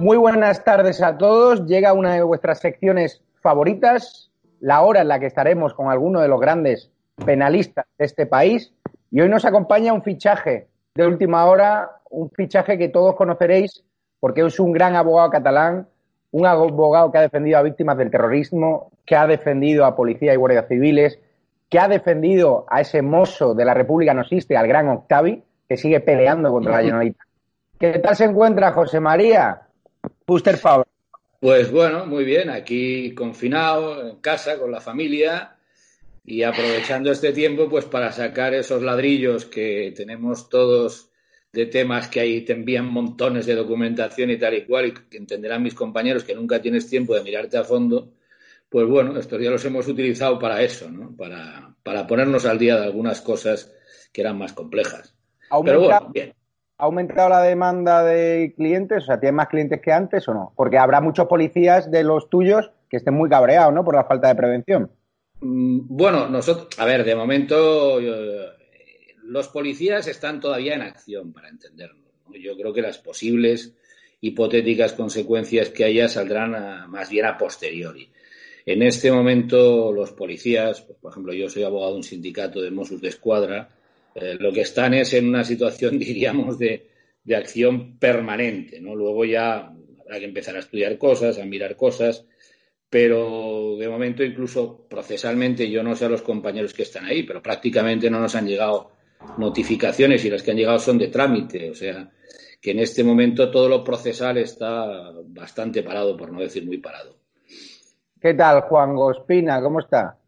Muy buenas tardes a todos. Llega una de vuestras secciones favoritas, la hora en la que estaremos con alguno de los grandes penalistas de este país. Y hoy nos acompaña un fichaje de última hora, un fichaje que todos conoceréis porque es un gran abogado catalán, un abogado que ha defendido a víctimas del terrorismo, que ha defendido a policía y guardias civiles, que ha defendido a ese mozo de la República No al gran Octavi, que sigue peleando contra la Generalitat. ¿Qué tal se encuentra José María? Pues bueno, muy bien, aquí confinado, en casa, con la familia y aprovechando este tiempo pues para sacar esos ladrillos que tenemos todos de temas que ahí te envían montones de documentación y tal y cual y que entenderán mis compañeros que nunca tienes tiempo de mirarte a fondo, pues bueno, estos días los hemos utilizado para eso, ¿no? Para, para ponernos al día de algunas cosas que eran más complejas. Pero bueno, bien. ¿Ha aumentado la demanda de clientes? O sea, ¿tienes más clientes que antes o no? Porque habrá muchos policías de los tuyos que estén muy cabreados, ¿no? Por la falta de prevención. Mm, bueno, nosotros, a ver, de momento los policías están todavía en acción, para entendernos. Yo creo que las posibles hipotéticas consecuencias que haya saldrán más bien a posteriori. En este momento los policías, pues, por ejemplo, yo soy abogado de un sindicato de Mossos de Escuadra, eh, lo que están es en una situación, diríamos, de, de, acción permanente, ¿no? Luego ya habrá que empezar a estudiar cosas, a mirar cosas, pero de momento incluso procesalmente yo no sé a los compañeros que están ahí, pero prácticamente no nos han llegado notificaciones y las que han llegado son de trámite, o sea, que en este momento todo lo procesal está bastante parado, por no decir muy parado. ¿Qué tal, Juan Gospina? ¿Cómo está?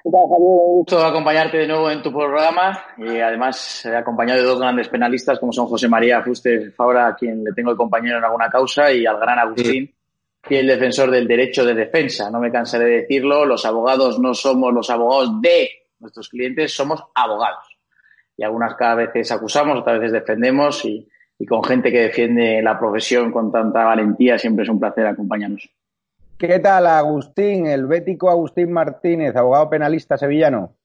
¿Qué tal, Javier? Un gusto acompañarte de nuevo en tu programa y además he acompañado de dos grandes penalistas como son José María Fuste Fabra, a quien le tengo de compañero en alguna causa, y al gran Agustín, fiel defensor del derecho de defensa. No me cansaré de decirlo, los abogados no somos los abogados de nuestros clientes, somos abogados. Y algunas cada vez acusamos, otras veces defendemos y, y con gente que defiende la profesión con tanta valentía siempre es un placer acompañarnos. ¿Qué tal, Agustín, el bético Agustín Martínez, abogado penalista sevillano?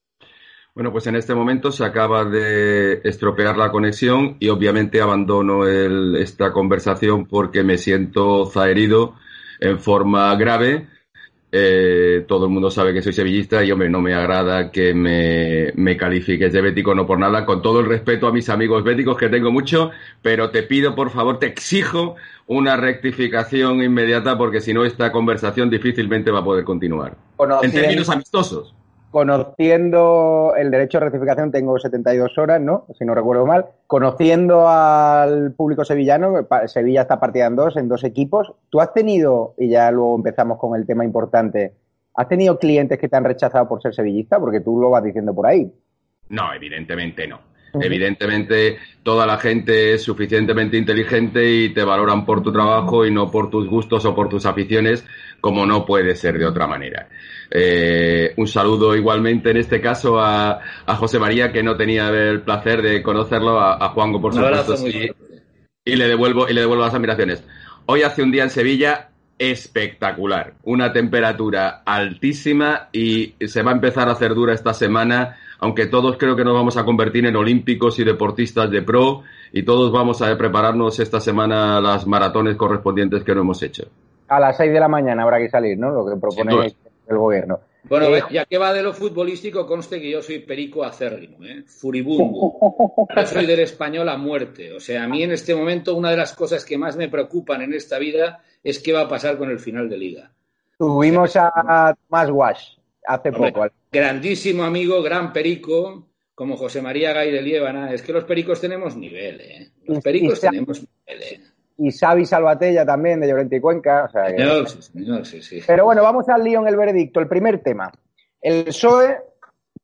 Bueno, pues en este momento se acaba de estropear la conexión y obviamente abandono esta conversación porque me siento zaherido en forma grave eh, todo el mundo sabe que soy sevillista y, hombre, no me agrada que me, me, califiques de bético, no por nada, con todo el respeto a mis amigos béticos, que tengo mucho, pero te pido, por favor, te exijo una rectificación inmediata porque si no, esta conversación difícilmente va a poder continuar. en términos amistosos conociendo el derecho de rectificación, tengo 72 horas, ¿no? Si no recuerdo mal. Conociendo al público sevillano, Sevilla está partida en dos, en dos equipos. ¿Tú has tenido, y ya luego empezamos con el tema importante, ¿has tenido clientes que te han rechazado por ser sevillista? Porque tú lo vas diciendo por ahí. No, evidentemente no. Evidentemente, toda la gente es suficientemente inteligente y te valoran por tu trabajo y no por tus gustos o por tus aficiones, como no puede ser de otra manera. Eh, un saludo igualmente en este caso a, José María, que no tenía el placer de conocerlo, a, Juango, por supuesto, y le devuelvo y le devuelvo las admiraciones. Hoy hace un día en Sevilla espectacular, una temperatura altísima y se va a empezar a hacer dura esta semana aunque todos creo que nos vamos a convertir en olímpicos y deportistas de pro y todos vamos a prepararnos esta semana las maratones correspondientes que no hemos hecho. A las 6 de la mañana habrá que salir, ¿no? Lo que propone el gobierno. Bueno, eh, ya que va de lo futbolístico, conste que yo soy perico acérrimo, ¿eh? furibundo. Yo soy del español a muerte. O sea, a mí en este momento una de las cosas que más me preocupan en esta vida es qué va a pasar con el final de liga. Tuvimos a Tomás Wash hace poco. Grandísimo amigo, gran perico, como José María Gay de Liébana. Es que los pericos tenemos nivel, ¿eh? Los pericos tenemos nivel, ¿eh? Y Xavi Salvatella también, de Llorente y Cuenca. sí, sí. Pero bueno, vamos al lío en el veredicto. El primer tema. El PSOE,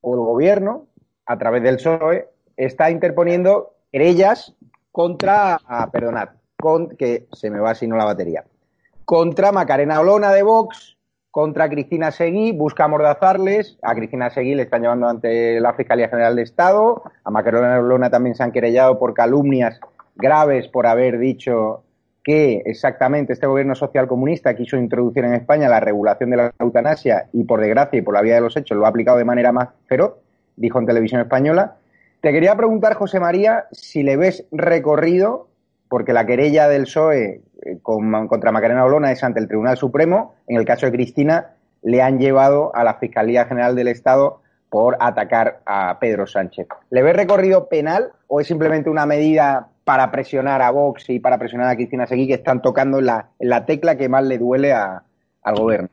o el gobierno, a través del PSOE, está interponiendo querellas contra, ah, perdonad, con, que se me va si no la batería, contra Macarena Olona de Vox, contra Cristina Seguí, busca amordazarles. A Cristina Seguí le están llevando ante la Fiscalía General de Estado. A Macarena Olona también se han querellado por calumnias graves por haber dicho que exactamente este gobierno social comunista quiso introducir en España la regulación de la eutanasia y por desgracia y por la vía de los hechos lo ha aplicado de manera más feroz, dijo en televisión española. Te quería preguntar, José María, si le ves recorrido porque la querella del PSOE eh, contra Macarena Olona es ante el Tribunal Supremo. En el caso de Cristina, le han llevado a la Fiscalía General del Estado por atacar a Pedro Sánchez. ¿Le ve recorrido penal o es simplemente una medida para presionar a Vox y para presionar a Cristina Seguí que están tocando en la, tecla que más le duele al gobierno?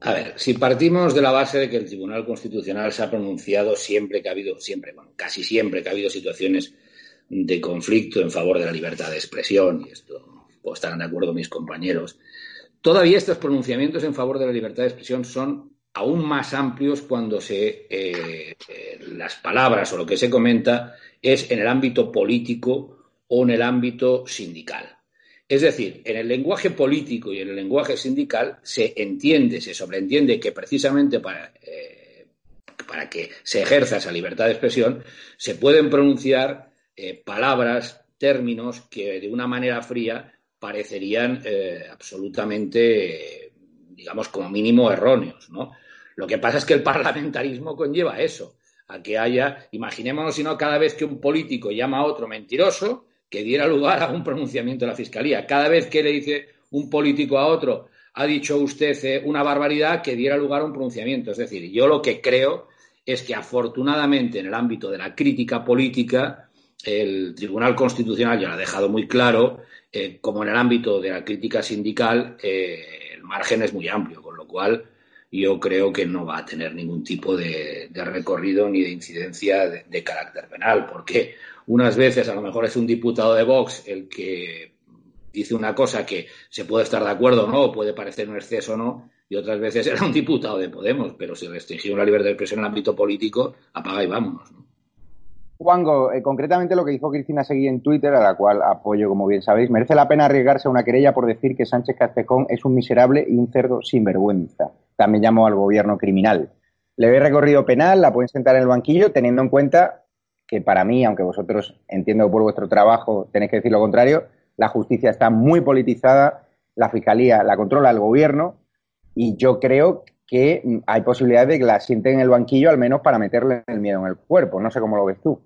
A ver, si partimos de la base de que el Tribunal Constitucional se ha pronunciado siempre que ha habido, siempre, bueno, casi siempre que ha habido situaciones de conflicto en favor de la libertad de expresión, y esto pues, estarán de acuerdo mis compañeros, todavía estos pronunciamientos en favor de la libertad de expresión son aún más amplios cuando se, eh, eh, las palabras o lo que se comenta es en el ámbito político o en el ámbito sindical. Es decir, en el lenguaje político y en el lenguaje sindical se entiende, se sobreentiende que precisamente para, eh, para que se ejerza esa libertad de expresión se pueden pronunciar palabras, términos que de una manera fría parecerían absolutamente digamos, como mínimo erróneos, ¿no? Lo que pasa es que el parlamentarismo conlleva eso, a que haya, imaginémonos si no, cada vez que un político llama a otro mentiroso, que diera lugar a un pronunciamiento de la Fiscalía. Cada vez que le dice un político a otro, ha dicho usted eh, una barbaridad, que diera lugar a un pronunciamiento. Es decir, yo lo que creo es que afortunadamente en el ámbito de la crítica política, el Tribunal Constitucional ya lo ha dejado muy claro, eh, como en el ámbito de la crítica sindical, eh, margen es muy amplio, con lo cual yo creo que no va a tener ningún tipo de, recorrido ni de incidencia de, carácter penal, porque unas veces a lo mejor es un diputado de Vox el que dice una cosa que se puede estar de acuerdo o no, puede parecer un exceso o no, y otras veces era un diputado de Podemos, pero si restringió la libertad de expresión en el ámbito político, apaga y vámonos. ¿no? Juango, eh, concretamente lo que dijo Cristina Seguí en Twitter, a la cual apoyo, como bien sabéis, merece la pena arriesgarse a una querella por decir que Sánchez Castejón es un miserable y un cerdo sinvergüenza. También llamó al gobierno criminal. Le ve recorrido penal, la pueden sentar en el banquillo, teniendo en cuenta que para mí, aunque vosotros entiendo por vuestro trabajo tenéis que decir lo contrario, la justicia está muy politizada, la fiscalía la controla el gobierno y yo creo que hay posibilidades de que la sienten en el banquillo al menos para meterle el miedo en el cuerpo. No sé cómo lo ves tú.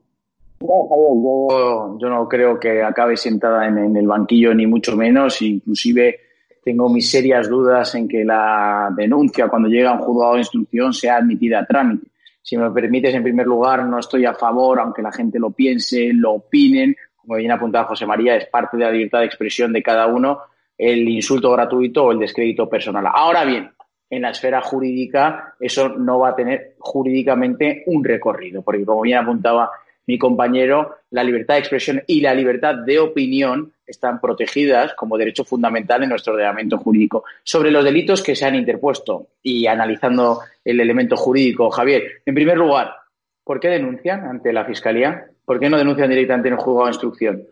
No, yo, no creo que acabe sentada en, el banquillo, ni mucho menos. Inclusive tengo mis serias dudas en que la denuncia, cuando llega a un juzgado de instrucción, sea admitida a trámite. Si me permites, en primer lugar, no estoy a favor, aunque la gente lo piense, lo opinen. Como bien apuntado José María, es parte de la libertad de expresión de cada uno el insulto gratuito o el descrédito personal. Ahora bien, en la esfera jurídica eso no va a tener jurídicamente un recorrido, porque como bien apuntaba mi compañero, la libertad de expresión y la libertad de opinión están protegidas como derecho fundamental en nuestro ordenamiento jurídico. Sobre los delitos que se han interpuesto y analizando el elemento jurídico, Javier, en primer lugar, ¿por qué denuncian ante la Fiscalía? ¿Por qué no denuncian directamente en el juzgado de instrucción?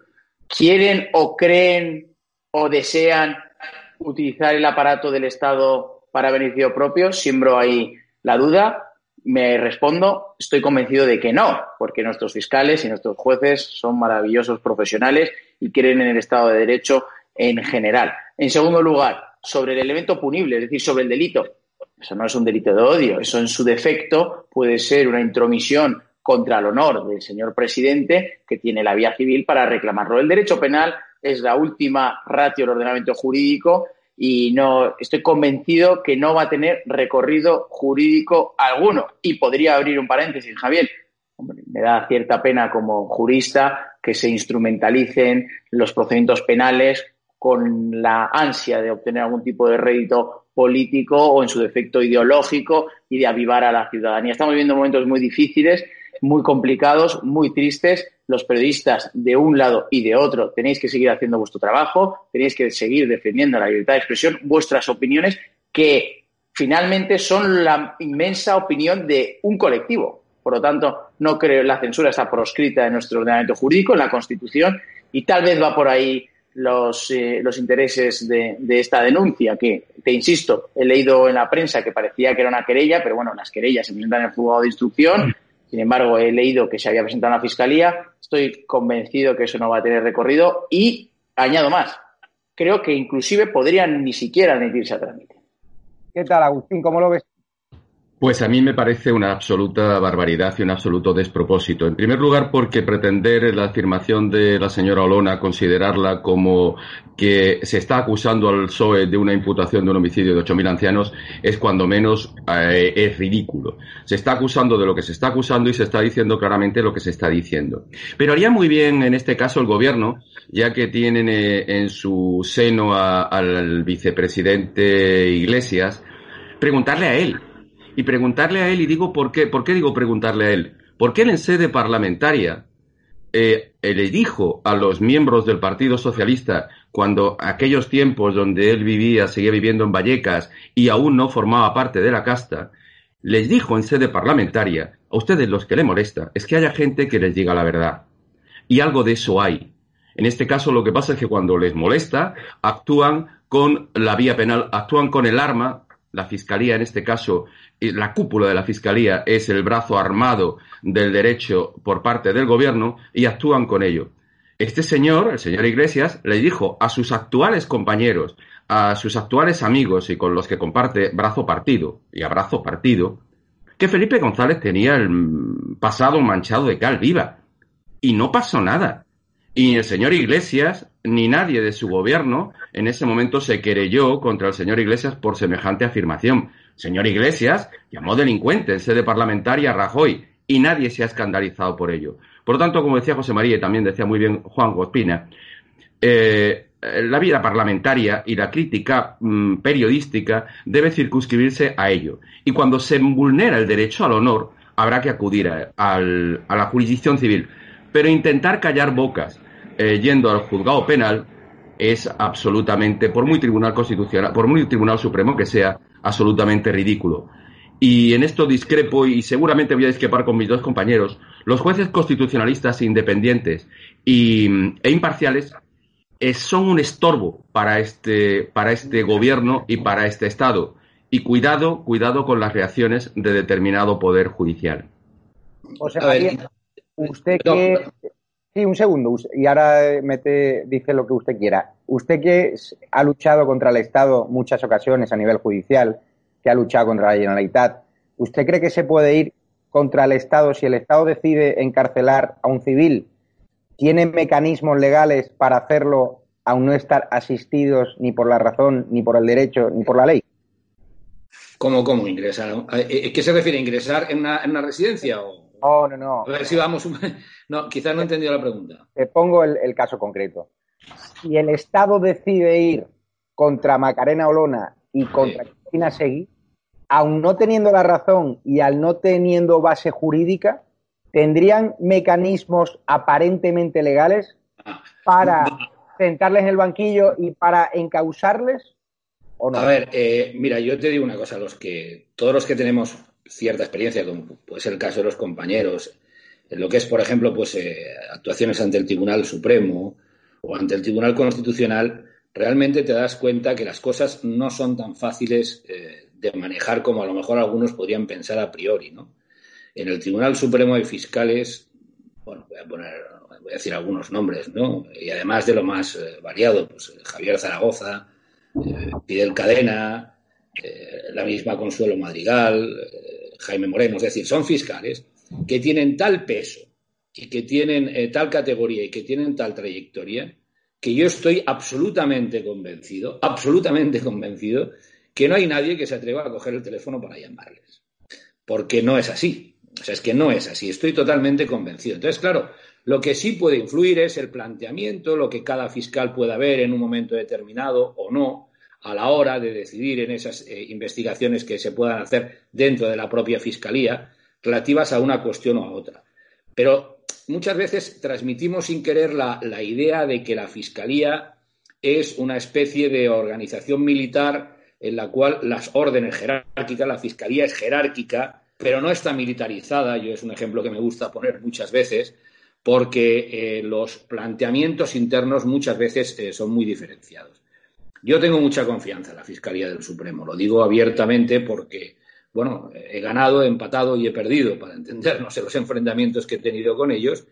¿Quieren o creen o desean utilizar el aparato del Estado para beneficio propio? Siembro ahí la duda. Me respondo, estoy convencido de que no, porque nuestros fiscales y nuestros jueces son maravillosos profesionales y creen en el Estado de Derecho en general. En segundo lugar, sobre el elemento punible, es decir, sobre el delito. Eso no es un delito de odio, eso en su defecto puede ser una intromisión contra el honor del señor presidente que tiene la vía civil para reclamarlo. El derecho penal es la última ratio del ordenamiento jurídico y no estoy convencido que no va a tener recorrido jurídico alguno. Y podría abrir un paréntesis, Javier. me da cierta pena como jurista que se instrumentalicen los procedimientos penales con la ansia de obtener algún tipo de rédito político o en su defecto ideológico y de avivar a la ciudadanía. Estamos viviendo momentos muy difíciles, muy complicados, muy tristes los periodistas de un lado y de otro tenéis que seguir haciendo vuestro trabajo, tenéis que seguir defendiendo la libertad de expresión, vuestras opiniones, que finalmente son la inmensa opinión de un colectivo. Por lo tanto, no creo la censura está proscrita en nuestro ordenamiento jurídico, en la Constitución, y tal vez va por ahí los, eh, los intereses de, de, esta denuncia, que, te insisto, he leído en la prensa que parecía que era una querella, pero bueno, las querellas se presentan en el juzgado de instrucción, sin embargo, he leído que se había presentado en la Fiscalía. Estoy convencido que eso no va a tener recorrido y añado más. Creo que inclusive podrían ni siquiera admitirse a trámite. ¿Qué tal, Agustín? ¿Cómo lo ves? Pues a mí me parece una absoluta barbaridad y un absoluto despropósito. En primer lugar, porque pretender la afirmación de la señora Olona, considerarla como que se está acusando al PSOE de una imputación de un homicidio de 8.000 ancianos, es cuando menos eh, es ridículo. Se está acusando de lo que se está acusando y se está diciendo claramente lo que se está diciendo. Pero haría muy bien en este caso el gobierno, ya que tienen eh, en su seno al vicepresidente Iglesias, preguntarle a él y preguntarle a él, y digo por qué, ¿por qué digo preguntarle a él? Porque él en sede parlamentaria eh, le dijo a los miembros del Partido Socialista, cuando aquellos tiempos donde él vivía, seguía viviendo en Vallecas y aún no formaba parte de la casta, les dijo en sede parlamentaria, a ustedes los que le molesta, es que haya gente que les diga la verdad. Y algo de eso hay. En este caso lo que pasa es que cuando les molesta, actúan con la vía penal, actúan con el arma la Fiscalía, en este caso, la cúpula de la Fiscalía es el brazo armado del derecho por parte del Gobierno y actúan con ello. Este señor, el señor Iglesias, le dijo a sus actuales compañeros, a sus actuales amigos y con los que comparte brazo partido y abrazo partido, que Felipe González tenía el pasado manchado de cal viva. Y no pasó nada. Y el señor Iglesias, ni nadie de su gobierno, en ese momento se querelló contra el señor Iglesias por semejante afirmación. señor Iglesias llamó delincuente en sede parlamentaria a Rajoy y nadie se ha escandalizado por ello. Por lo tanto, como decía José María y también decía muy bien Juan Gospina, eh, la vida parlamentaria y la crítica mm, periodística debe circunscribirse a ello. Y cuando se vulnera el derecho al honor, habrá que acudir a la jurisdicción civil. Pero intentar callar bocas eh, yendo al juzgado penal es absolutamente, por muy tribunal constitucional, por muy tribunal supremo que sea, absolutamente ridículo. Y en esto discrepo y seguramente voy a discrepar con mis dos compañeros. Los jueces constitucionalistas independientes y, e imparciales eh, son un estorbo para este, para este gobierno y para este Estado. Y cuidado, cuidado con las reacciones de determinado poder judicial. usted que Sí, un segundo. Y ahora eh, mete, dice lo que usted quiera. Usted que ha luchado contra el Estado muchas ocasiones a nivel judicial, que ha luchado contra la Generalitat, ¿usted cree que se puede ir contra el Estado si el Estado decide encarcelar a un civil? ¿Tiene mecanismos legales para hacerlo aun no estar asistidos ni por la razón, ni por el derecho, ni por la ley? ¿Cómo, cómo ingresar? Eh, ¿Qué se refiere? ¿Ingresar en una, en una residencia o...? No, no, no. A ver si vamos. No, quizás no he entendido la pregunta. Te pongo el, caso concreto. Si el Estado decide ir contra Macarena Olona y contra Cristina Seguí, aun no teniendo la razón y al no teniendo base jurídica, ¿tendrían mecanismos aparentemente legales ah. para sentarles en el banquillo y para encausarles? ¿o no? A ver, eh, mira, yo te digo una cosa, los que todos los que tenemos cierta experiencia, como puede ser el caso de los compañeros, en lo que es, por ejemplo, pues eh, actuaciones ante el Tribunal Supremo o ante el Tribunal Constitucional, realmente te das cuenta que las cosas no son tan fáciles eh, de manejar como a lo mejor algunos podrían pensar a priori, ¿no? En el Tribunal Supremo hay fiscales, bueno, voy a poner, voy a decir algunos nombres, ¿no? Y además de lo más eh, variado, pues Javier Zaragoza, Fidel Cadena, la misma Consuelo Madrigal, Jaime Moreno, es decir, son fiscales que tienen tal peso y que tienen eh, tal categoría y que tienen tal trayectoria que yo estoy absolutamente convencido, absolutamente convencido, que no hay nadie que se atreva a coger el teléfono para llamarles. Porque no es así. O sea, es que no es así. Estoy totalmente convencido. Entonces, claro, lo que sí puede influir es el planteamiento, lo que cada fiscal pueda ver en un momento determinado o no, a la hora de decidir en esas eh, investigaciones que se puedan hacer dentro de la propia fiscalía relativas a una cuestión o a otra. Pero muchas veces transmitimos sin querer la, idea de que la Fiscalía es una especie de organización militar en la cual las órdenes jerárquicas, la Fiscalía es jerárquica, pero no está militarizada. Yo es un ejemplo que me gusta poner muchas veces, porque eh, los planteamientos internos muchas veces eh, son muy diferenciados. Yo tengo mucha confianza en la Fiscalía del Supremo, lo digo abiertamente porque bueno, he ganado, he empatado y he perdido, para entendernos en los enfrentamientos que he tenido con ellos,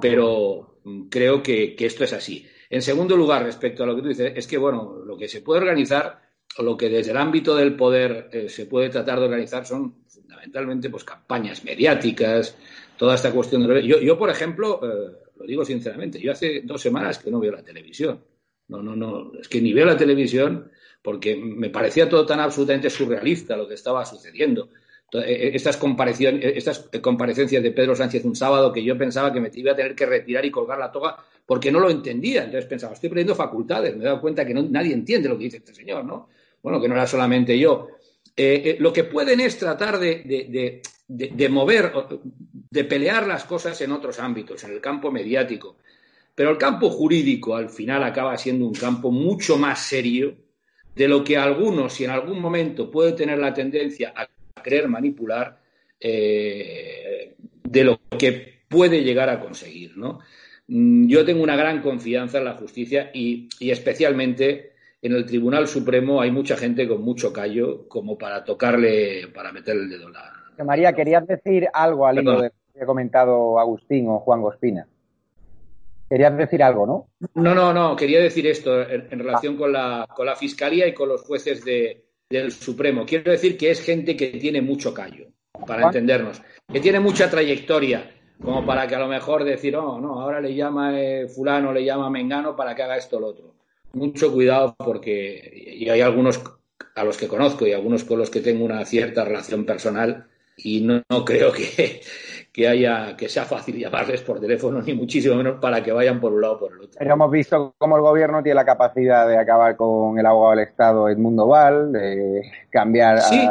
pero mm, creo que, esto es así. En segundo lugar, respecto a lo que tú dices, es que, bueno, lo que se puede organizar lo que desde el ámbito del poder eh, se puede tratar de organizar son fundamentalmente pues campañas mediáticas, toda esta cuestión de... Yo, yo por ejemplo, eh, lo digo sinceramente, yo hace dos semanas que no veo la televisión. No, no, no, es que ni veo la televisión porque me parecía todo tan absolutamente surrealista lo que estaba sucediendo. Eh, estas, estas comparecencias de Pedro Sánchez un sábado que yo pensaba que me iba a tener que retirar y colgar la toga porque no lo entendía. Entonces pensaba, estoy perdiendo facultades. Me he dado cuenta que nadie entiende lo que dice este señor, ¿no? Bueno, que no era solamente yo. Eh, eh, lo que pueden es tratar de, mover, de pelear las cosas en otros ámbitos, en el campo mediático. Pero el campo jurídico al final acaba siendo un campo mucho más serio de lo que algunos, si en algún momento puede tener la tendencia a querer manipular, eh, de lo que puede llegar a conseguir. ¿no? Mm, yo tengo una gran confianza en la justicia y, y especialmente en el Tribunal Supremo hay mucha gente con mucho callo como para tocarle, para meterle el dedo en la... María, querías decir algo al hilo de lo que ha comentado Agustín o Juan Gospina. Querías decir algo, ¿no? No, no, no. Quería decir esto en, relación con, la, con la Fiscalía y con los jueces del Supremo. Quiero decir que es gente que tiene mucho callo, para entendernos, que tiene mucha trayectoria, como para que a lo mejor decir, oh, no, ahora le llama eh, fulano, le llama mengano para que haga esto o lo otro mucho cuidado porque y hay algunos a los que conozco y algunos con los que tengo una cierta relación personal y no, creo que, que, haya que sea fácil llamarles por teléfono ni muchísimo menos para que vayan por un lado o por el otro. Pero hemos visto cómo el gobierno tiene la capacidad de acabar con el abogado del Estado Edmundo Val, de cambiar sí,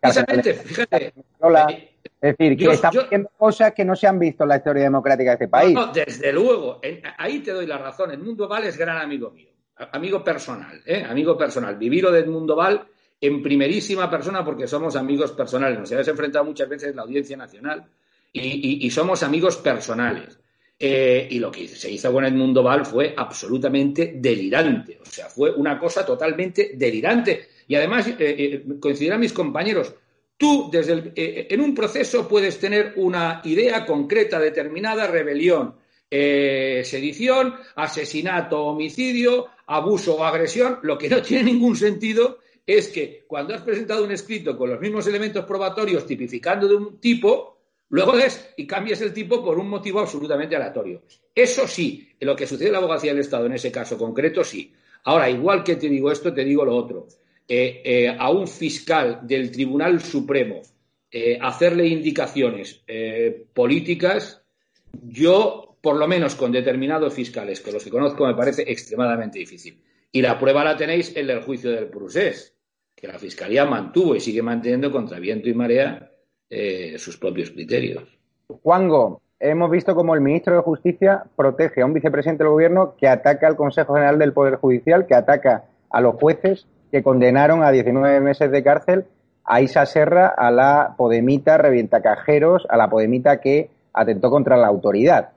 precisamente, fíjate. Eh, es decir, que están haciendo cosas que no se han visto en la historia democrática de este país. No, desde luego, ahí te doy la razón. Edmundo Val es gran amigo mío amigo personal, ¿eh? amigo personal. Viviro de Edmundo Val en primerísima persona porque somos amigos personales. Nos hemos enfrentado muchas veces en la Audiencia Nacional y, somos amigos personales. Eh, y lo que se hizo con Edmundo Val fue absolutamente delirante. O sea, fue una cosa totalmente delirante. Y además, eh, eh coincidirán mis compañeros, tú desde en un proceso puedes tener una idea concreta, determinada, rebelión, sedición, asesinato, homicidio, abuso o agresión, lo que no tiene ningún sentido es que cuando has presentado un escrito con los mismos elementos probatorios tipificando de un tipo, luego des y cambies el tipo por un motivo absolutamente aleatorio. Eso sí, lo que sucede en la abogacía del Estado en ese caso concreto, sí. Ahora, igual que te digo esto, te digo lo otro. Eh, eh, a un fiscal del Tribunal Supremo eh, hacerle indicaciones políticas, yo por lo menos con determinados fiscales, que los que conozco, me parece extremadamente difícil. Y la prueba la tenéis en el juicio del Prusés, que la Fiscalía mantuvo y sigue manteniendo contra viento y marea eh, sus propios criterios. Juango, hemos visto cómo el ministro de Justicia protege a un vicepresidente del Gobierno que ataca al Consejo General del Poder Judicial, que ataca a los jueces que condenaron a 19 meses de cárcel a Isa Serra, a la Podemita Revientacajeros, a la Podemita que atentó contra la autoridad.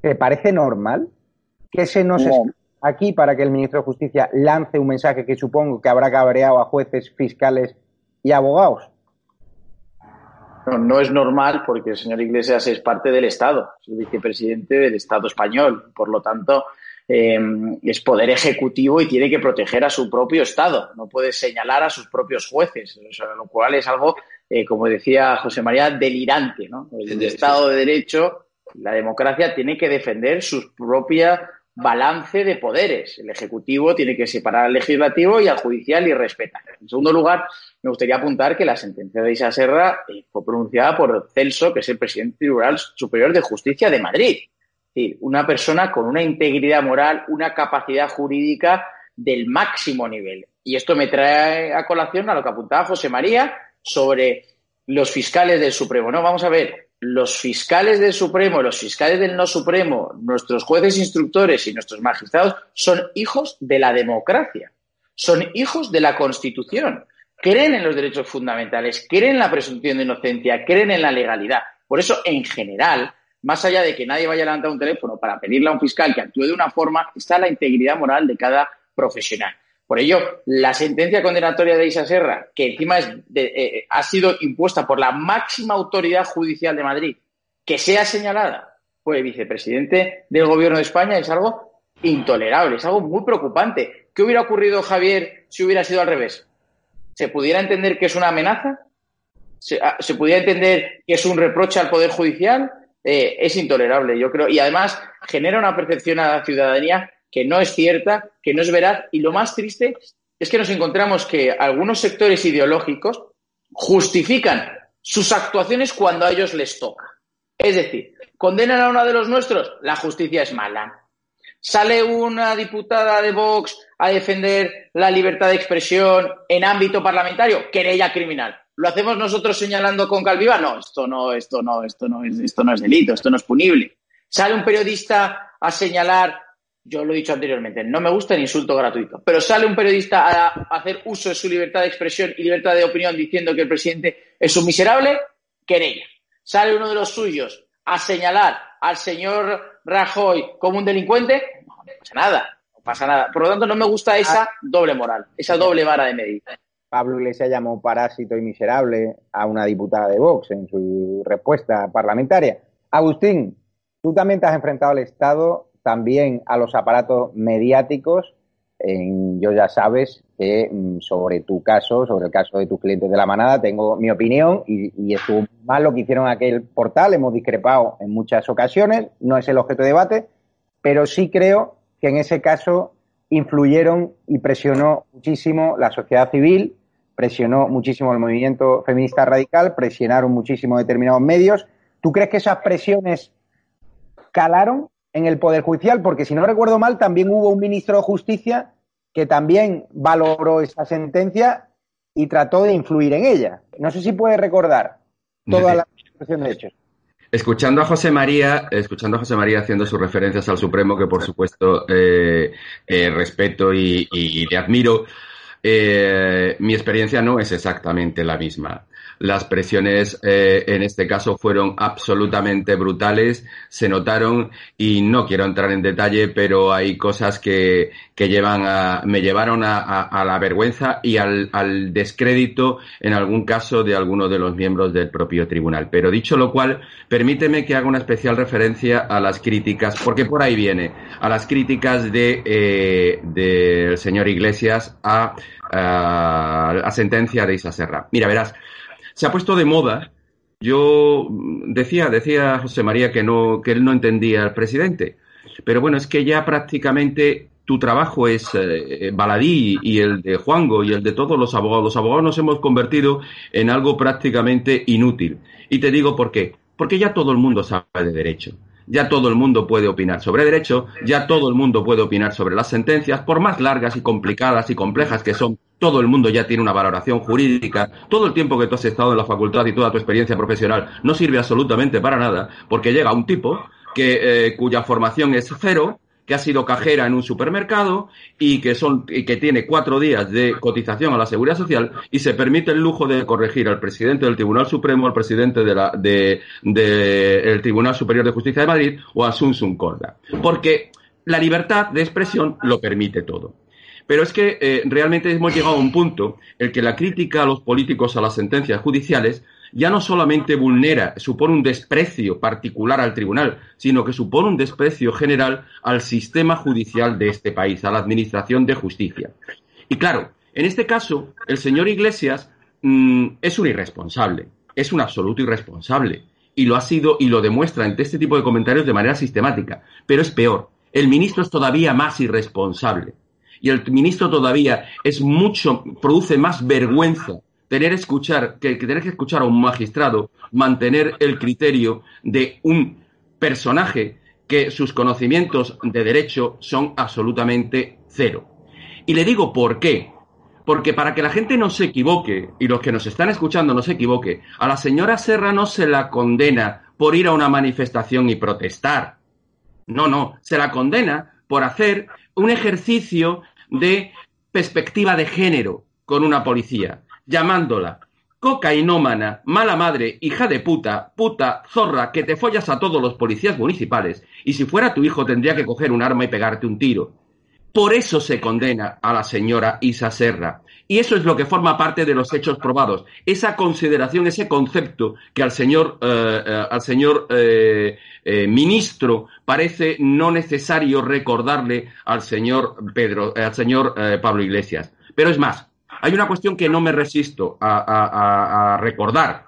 ¿Te parece normal que se nos aquí para que el ministro de Justicia lance un mensaje que supongo que habrá cabreado a jueces, fiscales y abogados? No, no es normal porque el señor Iglesias es parte del Estado, es el vicepresidente del Estado español. Por lo tanto, eh, es poder ejecutivo y tiene que proteger a su propio Estado. No puede señalar a sus propios jueces, lo cual es algo, eh, como decía José María, delirante. ¿no? El Estado de Derecho la democracia tiene que defender su propia balance de poderes. El Ejecutivo tiene que separar al Legislativo y al Judicial y respetar. En segundo lugar, me gustaría apuntar que la sentencia de Isa Serra eh, fue pronunciada por Celso, que es el presidente Tribunal Superior de Justicia de Madrid. Es decir, una persona con una integridad moral, una capacidad jurídica del máximo nivel. Y esto me trae a colación a lo que apuntaba José María sobre los fiscales del Supremo. No, vamos a ver, los fiscales del Supremo, los fiscales del no Supremo, nuestros jueces instructores y nuestros magistrados son hijos de la democracia, son hijos de la Constitución, creen en los derechos fundamentales, creen en la presunción de inocencia, creen en la legalidad. Por eso, en general, más allá de que nadie vaya a levantar un teléfono para pedirle a un fiscal que actúe de una forma, está la integridad moral de cada profesional. Por ello, la sentencia condenatoria de Isa Serra, que encima es eh, eh, ha sido impuesta por la máxima autoridad judicial de Madrid, que sea señalada por el vicepresidente del Gobierno de España, es algo intolerable, es algo muy preocupante. ¿Qué hubiera ocurrido, Javier, si hubiera sido al revés? ¿Se pudiera entender que es una amenaza? ¿Se, ah, pudiera entender que es un reproche al Poder Judicial? Eh, es intolerable, yo creo. Y además genera una percepción a la ciudadanía que no es cierta, que no es veraz. Y lo más triste es que nos encontramos que algunos sectores ideológicos justifican sus actuaciones cuando a ellos les toca. Es decir, condenan a uno de los nuestros, la justicia es mala. Sale una diputada de Vox a defender la libertad de expresión en ámbito parlamentario, querella criminal. ¿Lo hacemos nosotros señalando con Calviva? No, esto no, esto no, esto no es, esto no es delito, esto no es punible. Sale un periodista a señalar, yo lo he dicho anteriormente, no me gusta el insulto gratuito, pero sale un periodista a, hacer uso de su libertad de expresión y libertad de opinión diciendo que el presidente es un miserable, querella. Sale uno de los suyos a señalar al señor Rajoy como un delincuente, no, no pasa nada, no pasa nada. Por lo tanto, no me gusta esa doble moral, esa doble vara de medir. Pablo Iglesias llamó parásito y miserable a una diputada de Vox en su respuesta parlamentaria. Agustín, tú también te has enfrentado al Estado, también a los aparatos mediáticos. yo ya sabes que mm, sobre tu caso, sobre el caso de tus clientes de la manada, tengo mi opinión y, y estuvo mal lo que hicieron aquel portal. Hemos discrepado en muchas ocasiones, no es el objeto de debate, pero sí creo que en ese caso influyeron y presionó muchísimo la sociedad civil, presionó muchísimo el movimiento feminista radical, presionaron muchísimo determinados medios. ¿Tú crees que esas presiones calaron en el Poder Judicial? Porque si no recuerdo mal, también hubo un ministro de Justicia que también valoró esa sentencia y trató de influir en ella. No sé si puedes recordar toda la situación de hechos. Escuchando a José María, escuchando a José María haciendo sus referencias al Supremo, que por supuesto eh, eh, respeto y, y, le admiro, eh, mi experiencia no es exactamente la misma. Las presiones eh, en este caso fueron absolutamente brutales, se notaron y no quiero entrar en detalle, pero hay cosas que, que llevan a, me llevaron a, a, la vergüenza y al, al, descrédito en algún caso de alguno de los miembros del propio tribunal. Pero dicho lo cual, permíteme que haga una especial referencia a las críticas, porque por ahí viene, a las críticas de eh, del señor Iglesias a, a la sentencia de Isa Serra. Mira, verás, se ha puesto de moda. Yo decía, decía José María que no, que él no entendía al presidente. Pero bueno, es que ya prácticamente tu trabajo es eh, baladí y el de Juango y el de todos los abogados. Los abogados nos hemos convertido en algo prácticamente inútil. Y te digo por qué. Porque ya todo el mundo sabe de derecho ya todo el mundo puede opinar sobre derecho, ya todo el mundo puede opinar sobre las sentencias, por más largas y complicadas y complejas que son, todo el mundo ya tiene una valoración jurídica, todo el tiempo que tú has estado en la facultad y toda tu experiencia profesional no sirve absolutamente para nada, porque llega un tipo que, eh, cuya formación es cero, que ha sido cajera en un supermercado y que son y que tiene cuatro días de cotización a la seguridad social y se permite el lujo de corregir al presidente del Tribunal Supremo, al presidente de la de, el Tribunal Superior de Justicia de Madrid o a Sun Sun Corda, porque la libertad de expresión lo permite todo. Pero es que eh, realmente hemos llegado a un punto en el que la crítica a los políticos a las sentencias judiciales ya no solamente vulnera, supone un desprecio particular al tribunal, sino que supone un desprecio general al sistema judicial de este país, a la administración de justicia. Y claro, en este caso, el señor Iglesias mmm, es un irresponsable, es un absoluto irresponsable, y lo ha sido y lo demuestra en este tipo de comentarios de manera sistemática. Pero es peor, el ministro es todavía más irresponsable. Y el ministro todavía es mucho, produce más vergüenza tener, escuchar, que, tener que escuchar a un magistrado mantener el criterio de un personaje que sus conocimientos de derecho son absolutamente cero. Y le digo por qué. Porque para que la gente no se equivoque, y los que nos están escuchando no se equivoque, a la señora Serra no se la condena por ir a una manifestación y protestar. No, no, se la condena por hacer un ejercicio de perspectiva de género con una policía llamándola cocainómana, mala madre, hija de puta, puta, zorra, que te follas a todos los policías municipales, y si fuera tu hijo tendría que coger un arma y pegarte un tiro. Por eso se condena a la señora Isa Serra. Y eso es lo que forma parte de los hechos probados. Esa consideración, ese concepto que al señor, eh, eh, al señor eh, ministro parece no necesario recordarle al señor Pedro, al señor Pablo Iglesias. Pero es más, hay una cuestión que no me resisto a, recordar,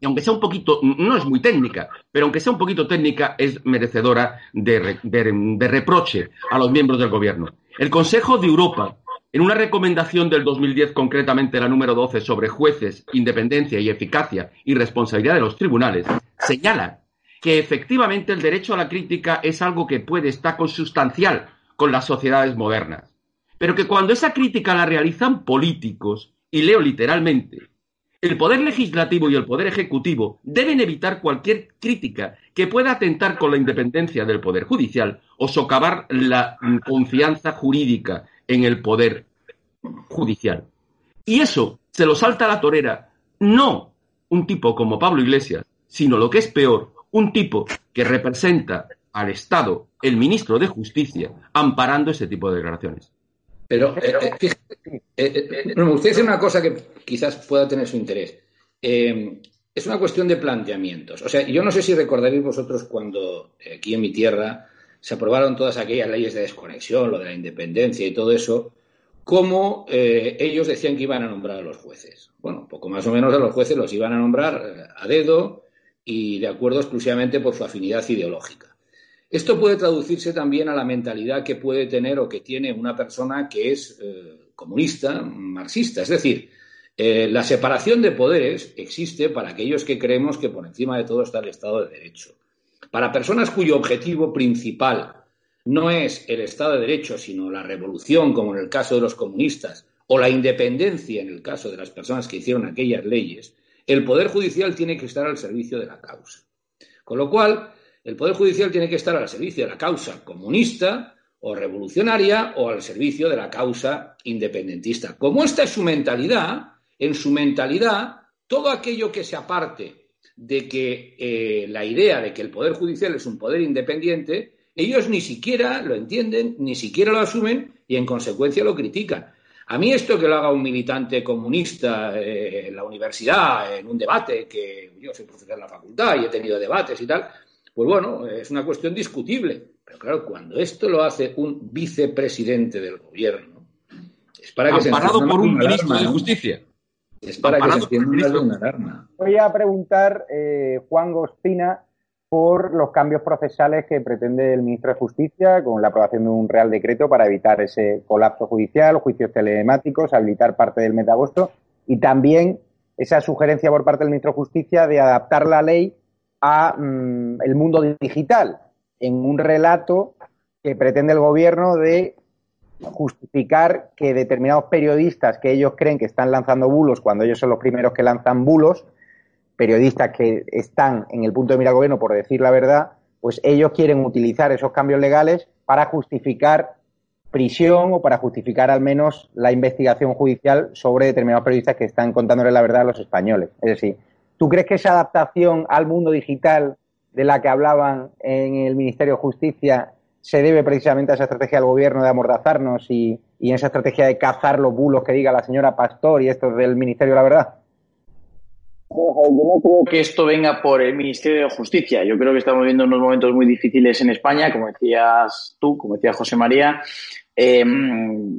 y aunque sea un poquito, no es muy técnica, pero aunque sea un poquito técnica, es merecedora de, de, reproche a los miembros del gobierno. El Consejo de Europa, en una recomendación del 2010, concretamente la número 12 sobre jueces, independencia y eficacia y responsabilidad de los tribunales, señala que efectivamente el derecho a la crítica es algo que puede estar consustancial con las sociedades modernas pero que cuando esa crítica la realizan políticos, y leo literalmente, el poder legislativo y el poder ejecutivo deben evitar cualquier crítica que pueda atentar con la independencia del poder judicial o socavar la confianza jurídica en el poder judicial. Y eso se lo salta a la torera no un tipo como Pablo Iglesias, sino lo que es peor, un tipo que representa al Estado, el ministro de Justicia, amparando ese tipo de declaraciones. Pero, eh, eh, eh, me gustaría decir una cosa que quizás pueda tener su interés. es una cuestión de planteamientos. O sea, yo no sé si recordaréis vosotros cuando aquí en mi tierra se aprobaron todas aquellas leyes de desconexión, lo de la independencia y todo eso, cómo ellos decían que iban a nombrar a los jueces. Bueno, poco más o menos a los jueces los iban a nombrar a dedo y de acuerdo exclusivamente por su afinidad ideológica. Esto puede traducirse también a la mentalidad que puede tener o que tiene una persona que es eh, comunista, marxista. Es decir, eh, la separación de poderes existe para aquellos que creemos que por encima de todo está el Estado de Derecho. Para personas cuyo objetivo principal no es el Estado de Derecho, sino la revolución, como en el caso de los comunistas, o la independencia en el caso de las personas que hicieron aquellas leyes, el Poder Judicial tiene que estar al servicio de la causa. Con lo cual, el Poder Judicial tiene que estar al servicio de la causa comunista o revolucionaria o al servicio de la causa independentista. Como esta es su mentalidad, en su mentalidad, todo aquello que se aparte de que eh, la idea de que el Poder Judicial es un poder independiente, ellos ni siquiera lo entienden, ni siquiera lo asumen y en consecuencia lo critican. A mí esto que lo haga un militante comunista eh, en la universidad, en un debate, que yo soy profesor en la facultad y he tenido debates y tal, pues bueno, es una cuestión discutible. Pero claro, cuando esto lo hace un vicepresidente del gobierno, es para que se por un ministro de Justicia. Es para que se encienda una alarma. Voy a preguntar, eh, Juan Gospina, por los cambios procesales que pretende el ministro de Justicia con la aprobación de un Real Decreto para evitar ese colapso judicial, juicios telemáticos, habilitar parte del mes de agosto y también esa sugerencia por parte del ministro de Justicia de adaptar la ley a mm, el mundo digital en un relato que pretende el gobierno de justificar que determinados periodistas que ellos creen que están lanzando bulos cuando ellos son los primeros que lanzan bulos, periodistas que están en el punto de mira del gobierno por decir la verdad, pues ellos quieren utilizar esos cambios legales para justificar prisión o para justificar al menos la investigación judicial sobre determinados periodistas que están contándole la verdad a los españoles. Es decir, ¿Tú crees que esa adaptación al mundo digital de la que hablaban en el Ministerio de Justicia se debe precisamente a esa estrategia del gobierno de amordazarnos y, y esa estrategia de cazar los bulos que diga la señora Pastor y esto del Ministerio de la Verdad? Yo no creo que esto venga por el Ministerio de Justicia. Yo creo que estamos viviendo unos momentos muy difíciles en España, como decías tú, como decía José María, Em,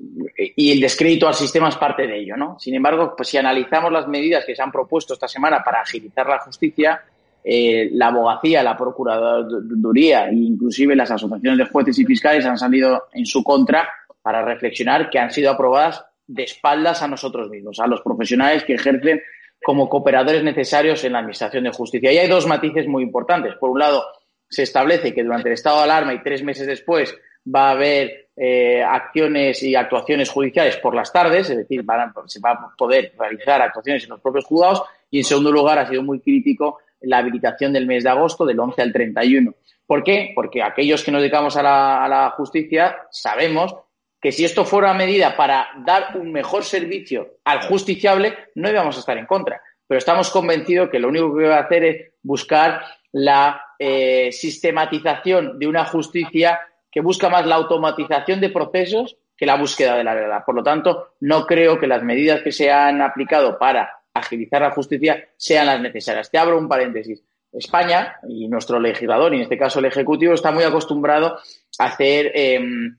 y el descrédito al sistema es parte de ello, ¿no? Sin embargo, pues si analizamos las medidas que se han propuesto esta semana para agilizar la justicia, eh, la abogacía, la procuraduría e inclusive las asociaciones de jueces y fiscales han salido en su contra para reflexionar que han sido aprobadas de espaldas a nosotros mismos, a los profesionales que ejercen como cooperadores necesarios en la Administración de Justicia. Y hay dos matices muy importantes. Por un lado, se establece que durante el estado de alarma y tres meses después va a haber eh, acciones y actuaciones judiciales por las tardes, es decir, se va a poder realizar actuaciones en los propios juzgados. Y en segundo lugar, ha sido muy crítico la habilitación del mes de agosto, del 11 al 31. ¿Por qué? Porque aquellos que nos dedicamos a la, a la justicia sabemos que si esto fuera una medida para dar un mejor servicio al justiciable, no íbamos a estar en contra. Pero estamos convencidos que lo único que va a hacer es buscar la eh, sistematización de una justicia que busca más la automatización de procesos que la búsqueda de la verdad. Por lo tanto, no creo que las medidas que se han aplicado para agilizar la justicia sean las necesarias. Te abro un paréntesis. España y nuestro legislador, y en este caso el Ejecutivo, está muy acostumbrado a hacer em,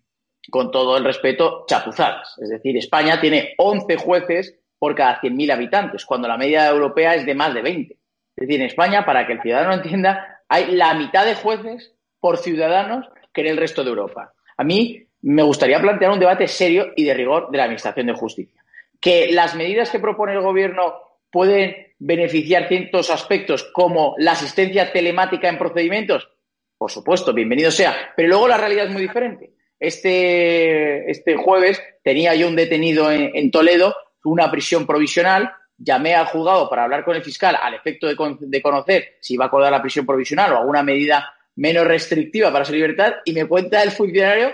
con todo el respeto, chapuzadas. Es decir, España tiene 11 jueces por cada 100.000 habitantes, cuando la media europea es de más de 20. Es decir, en España, para que el ciudadano entienda, hay la mitad de jueces por ciudadanos que en el resto de Europa. A mí me gustaría plantear un debate serio y de rigor de la Administración de Justicia. Que las medidas que propone el Gobierno pueden beneficiar ciertos aspectos como la asistencia telemática en procedimientos, por supuesto, bienvenido sea, pero luego la realidad es muy diferente. Este, este jueves tenía yo un detenido en, Toledo, una prisión provisional, llamé al juzgado para hablar con el fiscal al efecto de, de conocer si iba a acordar la prisión provisional o alguna medida menos restrictiva para su libertad y me cuenta el funcionario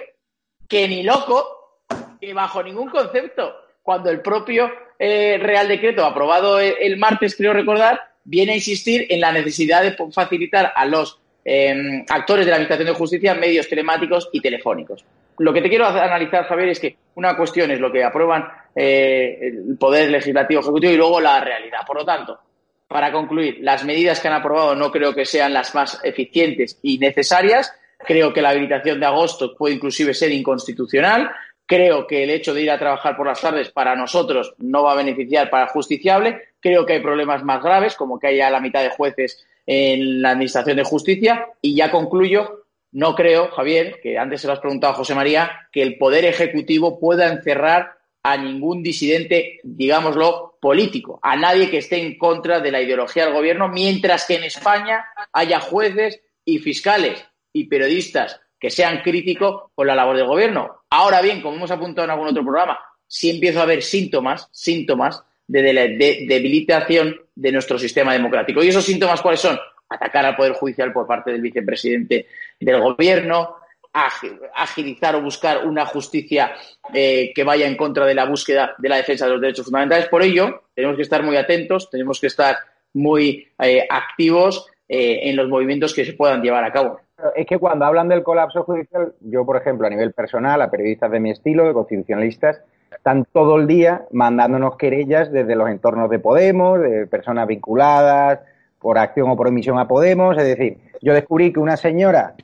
que ni loco, que bajo ningún concepto, cuando el propio eh, Real Decreto aprobado el, martes, creo recordar, viene a insistir en la necesidad de facilitar a los em, actores de la Administración de Justicia medios telemáticos y telefónicos. Lo que te quiero analizar, Javier, es que una cuestión es lo que aprueban eh, el Poder Legislativo Ejecutivo y luego la realidad. Por lo tanto, para concluir, las medidas que han aprobado no creo que sean las más eficientes y necesarias. Creo que la habilitación de agosto puede inclusive ser inconstitucional. Creo que el hecho de ir a trabajar por las tardes para nosotros no va a beneficiar para el justiciable. Creo que hay problemas más graves, como que haya la mitad de jueces en la Administración de Justicia. Y ya concluyo, no creo, Javier, que antes se lo has preguntado a José María, que el Poder Ejecutivo pueda encerrar a ningún disidente, digámoslo, político, a nadie que esté en contra de la ideología del gobierno, mientras que en España haya jueces y fiscales y periodistas que sean críticos con la labor del gobierno. Ahora bien, como hemos apuntado en algún otro programa, si empiezo a ver síntomas, síntomas de, debilitación de nuestro sistema democrático. ¿Y esos síntomas cuáles son? Atacar al Poder Judicial por parte del vicepresidente del gobierno, agilizar o buscar una justicia eh, que vaya en contra de la búsqueda de la defensa de los derechos fundamentales. Por ello, tenemos que estar muy atentos, tenemos que estar muy eh, activos eh, en los movimientos que se puedan llevar a cabo. Es que cuando hablan del colapso judicial, yo, por ejemplo, a nivel personal, a periodistas de mi estilo, de constitucionalistas, están todo el día mandándonos querellas desde los entornos de Podemos, de personas vinculadas por acción o por omisión a Podemos. Es decir, yo descubrí que una señora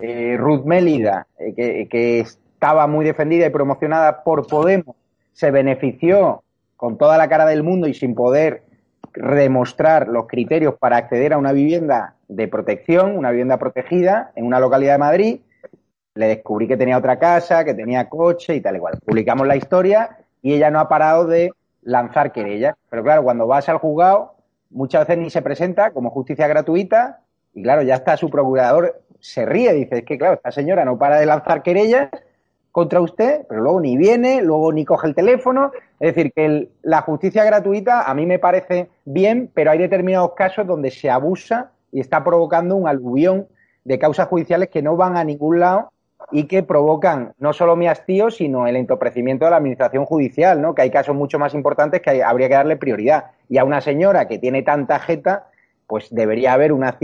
eh, Ruth Mélida, eh, que, estaba muy defendida y promocionada por Podemos, se benefició con toda la cara del mundo y sin poder demostrar los criterios para acceder a una vivienda de protección, una vivienda protegida en una localidad de Madrid. Le descubrí que tenía otra casa, que tenía coche y tal igual. Publicamos la historia y ella no ha parado de lanzar querellas. Pero claro, cuando vas al juzgado, muchas veces ni se presenta como justicia gratuita y claro, ya está su procurador se ríe, dice, es que claro, esta señora no para de lanzar querellas contra usted, pero luego ni viene, luego ni coge el teléfono. Es decir, que la justicia gratuita a mí me parece bien, pero hay determinados casos donde se abusa y está provocando un aluvión de causas judiciales que no van a ningún lado y que provocan no solo mi hastío, sino el entoprecimiento de la administración judicial, ¿no? Que hay casos mucho más importantes que habría que darle prioridad. Y a una señora que tiene tanta jeta, pues debería haber unos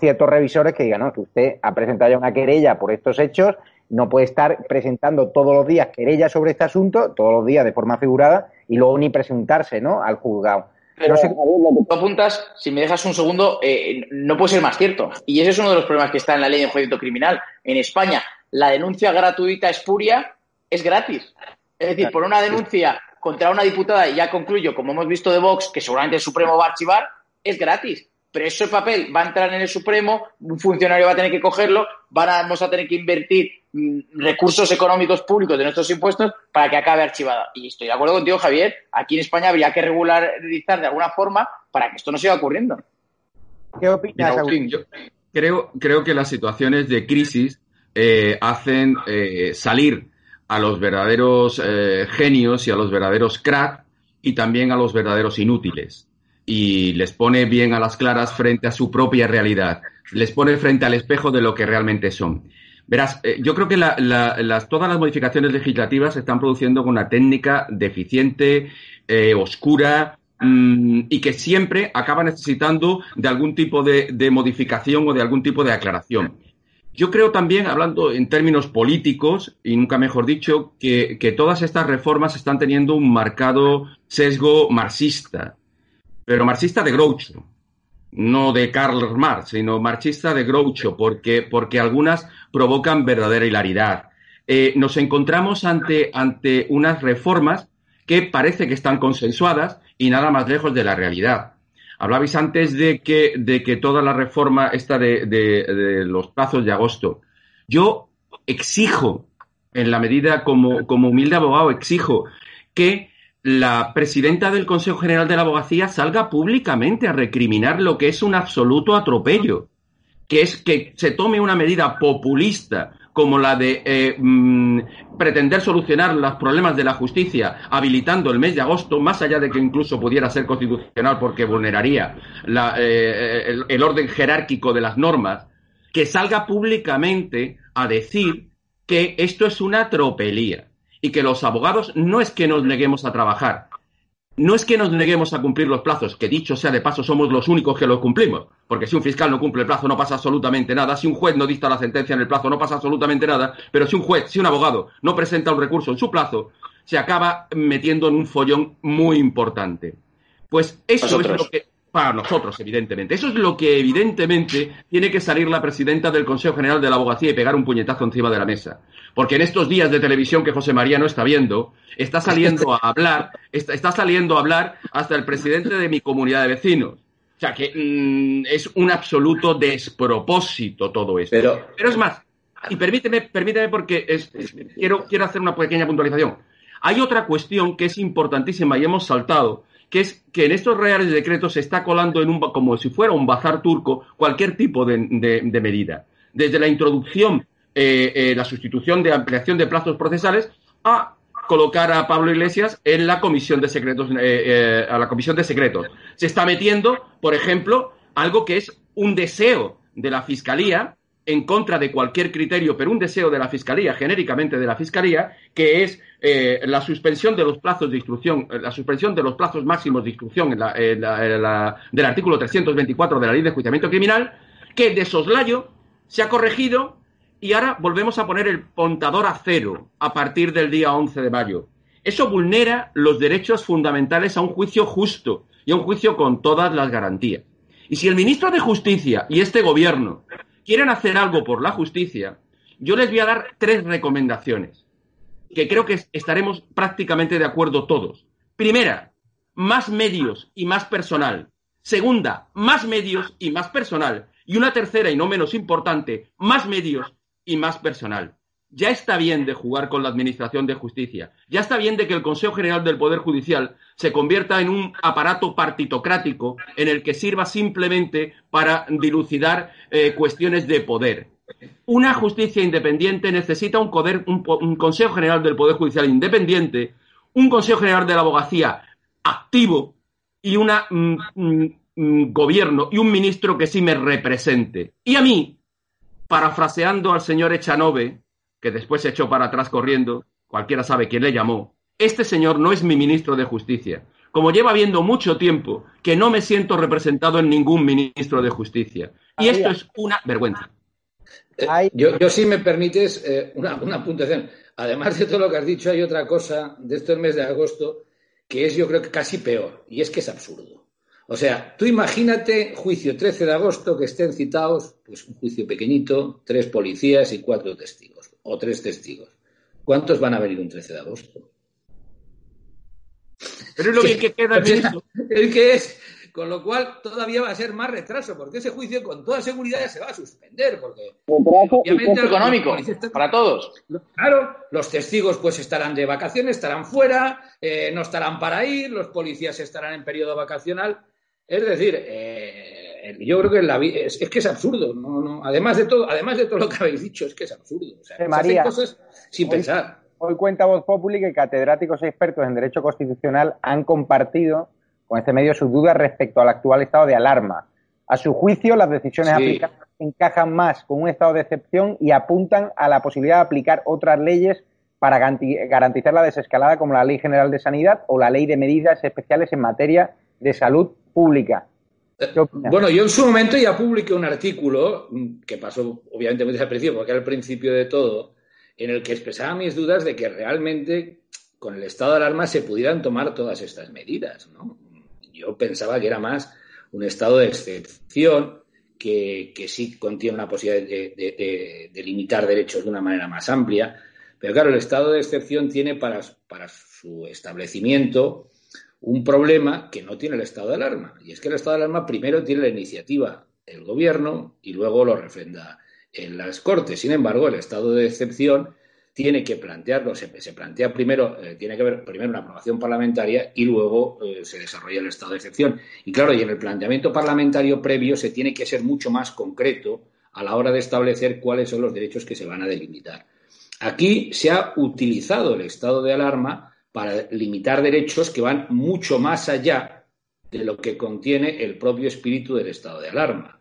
ciertos revisores que digan, no, que usted ha presentado ya una querella por estos hechos, no puede estar presentando todos los días querellas sobre este asunto, todos los días de forma figurada, y luego ni presentarse ¿no? al juzgado. Pero no sé... lo que tú apuntas, si me dejas un segundo, eh, no puede ser más cierto. Y ese es uno de los problemas que está en la ley de enjuiciamiento criminal. En España, la denuncia gratuita espuria es gratis. Es decir, por una denuncia contra una diputada, y ya concluyo, como hemos visto de Vox, que seguramente el Supremo va a archivar, es gratis. Pero ese papel va a entrar en el Supremo, un funcionario va a tener que cogerlo, vamos a tener que invertir mm, recursos económicos públicos de nuestros impuestos para que acabe archivada. Y estoy de acuerdo contigo, Javier, aquí en España habría que regularizar de alguna forma para que esto no siga ocurriendo. ¿Qué opinas, Yo creo, creo que las situaciones de crisis eh, hacen eh, salir a los verdaderos eh, genios y a los verdaderos crack y también a los verdaderos inútiles y les pone bien a las claras frente a su propia realidad, les pone frente al espejo de lo que realmente son. Verás, eh, yo creo que las, todas las modificaciones legislativas se están produciendo con una técnica deficiente, eh, oscura, mm, y que siempre acaba necesitando de algún tipo de, modificación o de algún tipo de aclaración. Yo creo también, hablando en términos políticos, y nunca mejor dicho, que, que todas estas reformas están teniendo un marcado sesgo marxista pero marxista de Groucho, no de Karl Marx, sino marxista de Groucho, porque, porque algunas provocan verdadera hilaridad. eh, nos encontramos ante, ante unas reformas que parece que están consensuadas y nada más lejos de la realidad. Hablabais antes de que, de que toda la reforma esta de, de, los plazos de agosto. Yo exijo, en la medida como, como humilde abogado, exijo que la presidenta del Consejo General de la Abogacía salga públicamente a recriminar lo que es un absoluto atropello, que es que se tome una medida populista como la de eh, mm, pretender solucionar los problemas de la justicia habilitando el mes de agosto, más allá de que incluso pudiera ser constitucional porque vulneraría eh, el, orden jerárquico de las normas, que salga públicamente a decir que esto es una tropelía y que los abogados no es que nos neguemos a trabajar, no es que nos neguemos a cumplir los plazos, que dicho sea de paso somos los únicos que los cumplimos, porque si un fiscal no cumple el plazo no pasa absolutamente nada, si un juez no dicta la sentencia en el plazo no pasa absolutamente nada, pero si un juez, si un abogado no presenta un recurso en su plazo, se acaba metiendo en un follón muy importante. Pues eso es lo que para nosotros, evidentemente. Eso es lo que evidentemente tiene que salir la presidenta del Consejo General de la Abogacía y pegar un puñetazo encima de la mesa. Porque en estos días de televisión que José María no está viendo, está saliendo a hablar, está, saliendo a hablar hasta el presidente de mi comunidad de vecinos. O sea que mm, es un absoluto despropósito todo esto. Pero, es más, y permíteme, permíteme porque quiero, quiero hacer una pequeña puntualización. Hay otra cuestión que es importantísima y hemos saltado, que es que en estos reales decretos se está colando en un, como si fuera un bazar turco cualquier tipo de, medida. Desde la introducción, eh, eh, la sustitución de ampliación de plazos procesales a colocar a Pablo Iglesias en la comisión de secretos, eh, a la comisión de secretos. Se está metiendo, por ejemplo, algo que es un deseo de la fiscalía en contra de cualquier criterio, pero un deseo de la Fiscalía, genéricamente de la Fiscalía, que es eh, la suspensión de los plazos de instrucción, eh, la suspensión de los plazos máximos de instrucción del artículo 324 de la Ley de Enjuiciamiento Criminal, que de soslayo se ha corregido y ahora volvemos a poner el pontador a cero a partir del día 11 de mayo. Eso vulnera los derechos fundamentales a un juicio justo y a un juicio con todas las garantías. Y si el ministro de Justicia y este gobierno quieren hacer algo por la justicia, yo les voy a dar tres recomendaciones que creo que estaremos prácticamente de acuerdo todos. Primera, más medios y más personal. Segunda, más medios y más personal. Y una tercera y no menos importante, más medios y más personal. Ya está bien de jugar con la Administración de Justicia. Ya está bien de que el Consejo General del Poder Judicial se convierta en un aparato partitocrático en el que sirva simplemente para dilucidar eh, cuestiones de poder. Una justicia independiente necesita un, un, Consejo General del Poder Judicial independiente, un Consejo General de la Abogacía activo y un mm, mm, mm, gobierno y un ministro que sí me represente. Y a mí, parafraseando al señor Echanove, que después se echó para atrás corriendo, cualquiera sabe quién le llamó, este señor no es mi ministro de Justicia, como lleva viendo mucho tiempo que no me siento representado en ningún ministro de Justicia. Y esto es una vergüenza. Eh, yo, yo, si me permites, eh, una, una, puntuación. Además de todo lo que has dicho, hay otra cosa de este mes de agosto que es, yo creo que casi peor, y es que es absurdo. O sea, tú imagínate juicio 13 de agosto que estén citados, pues un juicio pequeñito, tres policías y cuatro testigos o tres testigos. ¿Cuántos van a venir un 13 de agosto? Pero es lo que queda de eso. El que es. Con lo cual todavía va a ser más retraso, porque ese juicio con toda seguridad ya se va a suspender, porque obviamente económico para todos. Claro, los testigos pues estarán de vacaciones, estarán fuera, eh, no estarán para ir, los policías estarán en periodo vacacional. Es decir, eh, yo creo que la es, es, que es absurdo. No, no, además, de todo, además de todo lo que habéis dicho, es que es absurdo. O sea, María, cosas sin pensar. Hoy cuenta Voz Populi que catedráticos e expertos en Derecho Constitucional han compartido con este medio sus dudas respecto al actual estado de alarma. A su juicio, las decisiones aplicadas encajan más con un estado de excepción y apuntan a la posibilidad de aplicar otras leyes para garantizar la desescalada como la Ley General de Sanidad o la Ley de Medidas Especiales en materia de salud pública. Bueno, yo en su momento ya publiqué un artículo mm, que pasó obviamente muy desapercibido porque era el principio de todo, en el que expresaba mis dudas de que realmente con el estado de alarma se pudieran tomar todas estas medidas. Yo pensaba que era más un estado de excepción que, sí contiene una posibilidad de, limitar derechos de una manera más amplia, Pero claro, el estado de excepción tiene para su establecimiento un problema que no tiene el estado de alarma. Y es que el estado de alarma primero tiene la iniciativa el gobierno y luego lo refrenda en las Cortes. Sin embargo, el estado de excepción tiene que plantearlo, se, plantea primero, eh, tiene que haber primero una aprobación parlamentaria y luego eh, se desarrolla el estado de excepción. Y claro, y en el planteamiento parlamentario previo se tiene que ser mucho más concreto a la hora de establecer cuáles son los derechos que se van a delimitar. Aquí se ha utilizado el estado de alarma para limitar derechos que van mucho más allá de lo que contiene el propio espíritu del estado de alarma.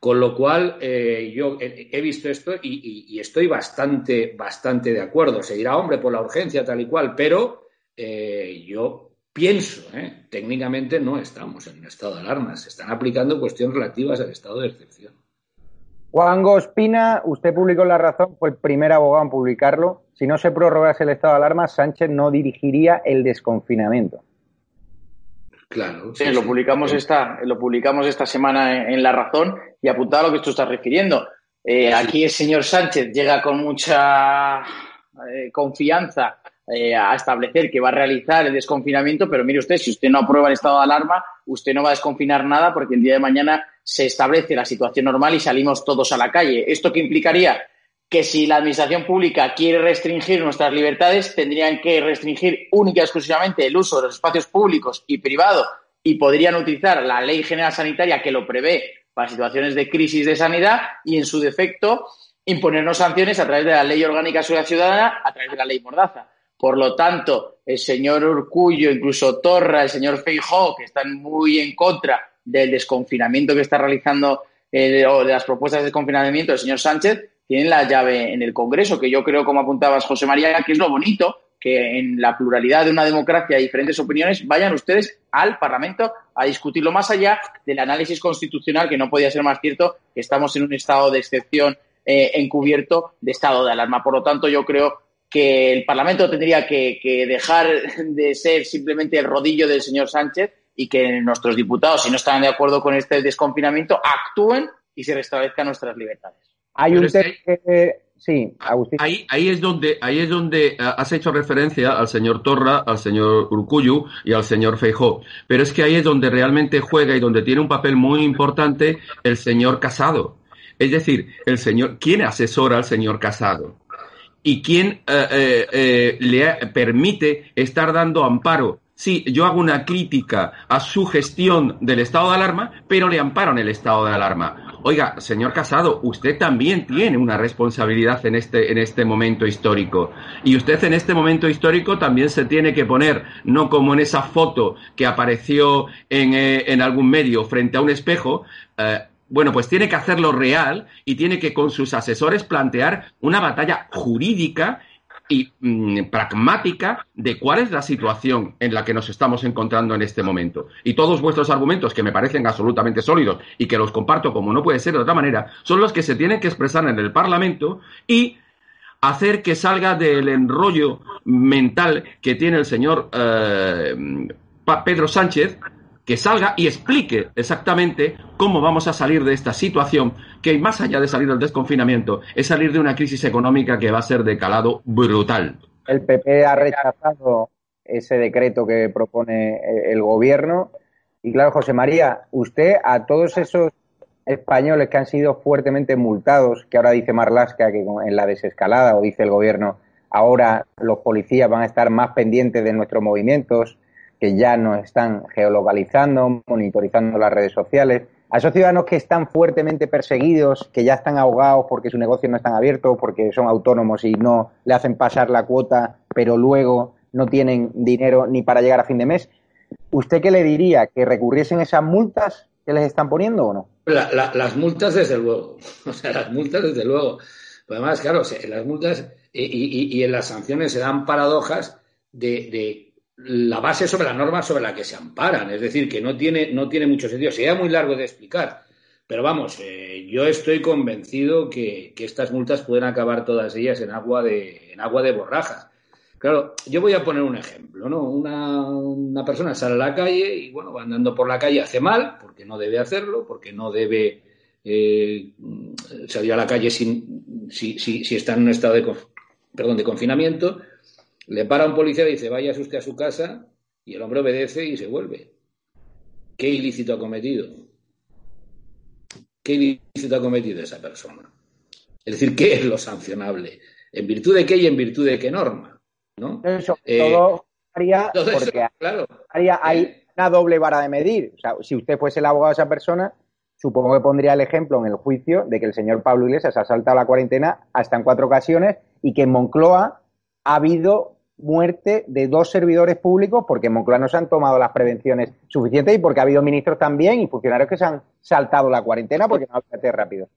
Con lo cual, eh, yo he, visto esto y, estoy bastante, bastante de acuerdo. Se dirá, hombre, por la urgencia tal y cual, pero eh, yo pienso, eh, técnicamente no estamos en un estado de alarma, se están aplicando cuestiones relativas al estado de excepción. Juan Gospina, usted publicó La Razón, fue el primer abogado en publicarlo. Si no se prorrogase el estado de alarma, Sánchez no dirigiría el desconfinamiento. Claro. Sí, lo, publicamos Esta, lo publicamos esta semana en, La Razón y apuntado a lo que tú estás refiriendo. Eh, aquí el señor Sánchez llega con mucha eh, confianza eh, a establecer que va a realizar el desconfinamiento, pero mire usted, si usted no aprueba el estado de alarma, usted no va a desconfinar nada porque el día de mañana se establece la situación normal y salimos todos a la calle. ¿Esto qué implicaría? Que si la administración pública quiere restringir nuestras libertades, tendrían que restringir única y exclusivamente el uso de los espacios públicos y privados y podrían utilizar la Ley General Sanitaria que lo prevé para situaciones de crisis de sanidad y, en su defecto, imponernos sanciones a través de la Ley Orgánica de Seguridad Ciudadana, a través de la Ley Mordaza. Por lo tanto, el señor Urcullo, incluso Torra, el señor Feijó, que están muy en contra del desconfinamiento que está realizando eh, o de las propuestas de desconfinamiento del señor Sánchez, tienen la llave en el Congreso, que yo creo, como apuntabas, José María, que es lo bonito, que en la pluralidad de una democracia y diferentes opiniones vayan ustedes al Parlamento a discutirlo más allá del análisis constitucional, que no podía ser más cierto, que estamos en un estado de excepción eh, encubierto de estado de alarma. Por lo tanto, yo creo que el Parlamento tendría que, que dejar de ser simplemente el rodillo del señor Sánchez y que nuestros diputados, si no están de acuerdo con este desconfinamiento, actúen y se restablezcan nuestras libertades. Hay un sí, Agustín. Ahí, ahí, es donde, ahí es donde eh, has hecho referencia al señor Torra, al señor Urcuyu y al señor Feijó. Pero es que ahí es donde realmente juega y donde tiene un papel muy importante el señor Casado. Es decir, el señor, ¿quién asesora al señor Casado? ¿Y quién eh, eh, le permite estar dando amparo Sí, yo hago una crítica a su gestión del estado de alarma, pero le amparo en el estado de alarma. Oiga, señor Casado, usted también tiene una responsabilidad en este, en este momento histórico. Y usted en este momento histórico también se tiene que poner, no como en esa foto que apareció en, eh, en algún medio frente a un espejo, eh, bueno, pues tiene que hacerlo real y tiene que con sus asesores plantear una batalla jurídica y mm, pragmática de cuál es la situación en la que nos estamos encontrando en este momento. Y todos vuestros argumentos, que me parecen absolutamente sólidos y que los comparto como no puede ser de otra manera, son los que se tienen que expresar en el Parlamento y hacer que salga del enrollo mental que tiene el señor eh, Pedro Sánchez que salga y explique exactamente cómo vamos a salir de esta situación, que más allá de salir del desconfinamiento, es salir de una crisis económica que va a ser de calado brutal. El PP ha rechazado ese decreto que propone el gobierno. Y claro, José María, usted a todos esos españoles que han sido fuertemente multados, que ahora dice Marlasca que en la desescalada, o dice el gobierno, ahora los policías van a estar más pendientes de nuestros movimientos, que ya nos están geolocalizando, monitorizando las redes sociales, a esos ciudadanos que están fuertemente perseguidos, que ya están ahogados porque su negocio no están abiertos, porque son autónomos y no le hacen pasar la cuota, pero luego no tienen dinero ni para llegar a fin de mes. ¿Usted qué le diría? ¿Que recurriesen esas multas que les están poniendo o no? las multas, desde luego. O sea, las multas, desde luego. además, claro, las multas y, en las sanciones se dan paradojas de la base sobre la norma sobre la que se amparan. Es decir, que no tiene, no tiene mucho sentido. Sería muy largo de explicar. Pero vamos, eh, yo estoy convencido que, estas multas pueden acabar todas ellas en agua de, en agua de borrajas. Claro, yo voy a poner un ejemplo, ¿no? Una, persona sale a la calle y, bueno, va andando por la calle, hace mal, porque no debe hacerlo, porque no debe eh, salir a la calle si, si, si está en un estado de, de confinamiento, le para un policía y dice, vaya usted a su casa, y el hombre obedece y se vuelve. ¿Qué ilícito ha cometido? ¿Qué ilícito ha cometido esa persona? Es decir, ¿qué es lo sancionable? ¿En virtud de qué y en virtud de qué norma? ¿no? Eso, eh, todo haría, porque claro, hay eh. una doble vara de medir. O sea, si usted fuese el abogado de esa persona, supongo que pondría el ejemplo en el juicio de que el señor Pablo Iglesias ha saltado la cuarentena hasta en cuatro ocasiones y que en Moncloa ha habido muerte de dos servidores públicos porque en Moncloa no se han tomado las prevenciones suficientes y porque ha habido ministros también y funcionarios que se han saltado la cuarentena porque no hacer rápido.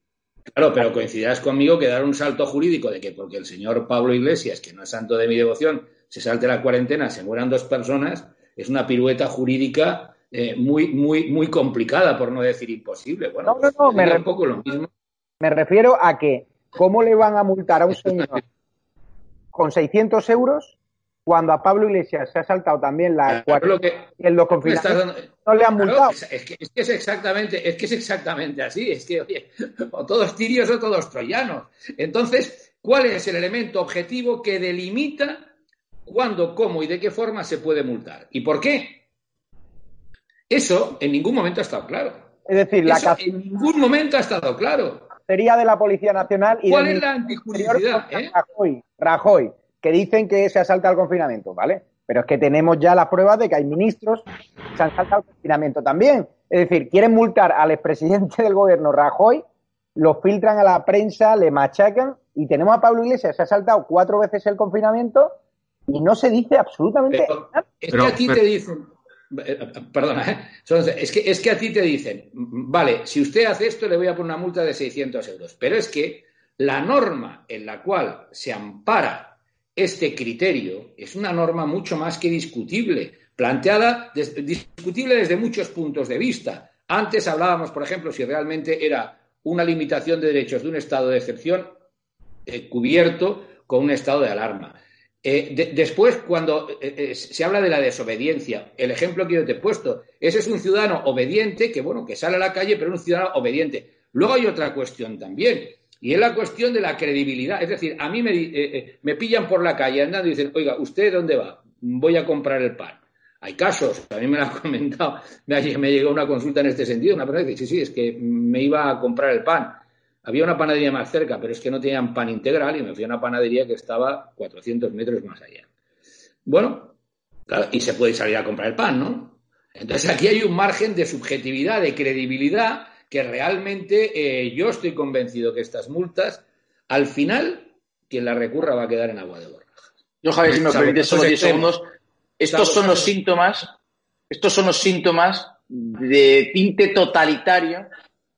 Claro, pero coincidirás conmigo que dar un salto jurídico de que porque el señor Pablo Iglesias, que no es santo de mi devoción, se salte la cuarentena, se mueran dos personas, es una pirueta jurídica eh, muy, muy, muy complicada, por no decir imposible. Bueno, no, no, me, un poco lo mismo. me refiero a que, ¿cómo le van a multar a un señor con 600 euros cuando a Pablo Iglesias se ha saltado también la claro, que, en los no le han multado. Es que, es exactamente, es que es exactamente así, es que oye, o todos tirios o todos troyanos. Entonces, ¿cuál es el elemento objetivo que delimita cuándo, cómo y de qué forma se puede multar? ¿Y por qué? Eso en ningún momento ha estado claro. Es decir, la en ningún momento ha estado claro. Sería de la Policía Nacional y ¿Cuál es la antijuricidad? Eh? Rajoy, Rajoy que dicen que se ha saltado el confinamiento, ¿vale? Pero es que tenemos ya las pruebas de que hay ministros que se han saltado el confinamiento también. Es decir, quieren multar al expresidente del gobierno Rajoy, lo filtran a la prensa, le machacan y tenemos a Pablo Iglesias, se ha saltado cuatro veces el confinamiento y no se dice absolutamente nada. Es que a ti te dicen, eh, perdona, ¿eh? es, que, es que a ti te dicen, vale, si usted hace esto le voy a poner una multa de 600 euros, pero es que la norma en la cual se ampara este criterio es una norma mucho más que discutible, planteada, discutible desde muchos puntos de vista. Antes hablábamos, por ejemplo, si realmente era una limitación de derechos de un estado de excepción eh, cubierto con un estado de alarma. Eh, después, cuando eh, se habla de la desobediencia, el ejemplo que yo te he puesto, ese es un ciudadano obediente que, bueno, que sale a la calle, pero un ciudadano obediente. Luego hay otra cuestión también. Y es la cuestión de la credibilidad. Es decir, a mí me, eh, eh, me pillan por la calle andando y dicen, oiga, ¿usted dónde va? Voy a comprar el pan. Hay casos, a mí me lo han comentado, me, llegó una consulta en este sentido, una persona dice, sí, sí, es que me iba a comprar el pan. Había una panadería más cerca, pero es que no tenían pan integral y me fui a una panadería que estaba 400 metros más allá. Bueno, claro, y se puede salir a comprar el pan, ¿no? Entonces aquí hay un margen de subjetividad, de credibilidad, que realmente eh, yo estoy convencido que estas multas, al final, quien la recurra va a quedar en agua de borrajas. Yo, Javier, si me permite solo 10 segundos, estos son los síntomas, estos son los síntomas de tinte totalitario,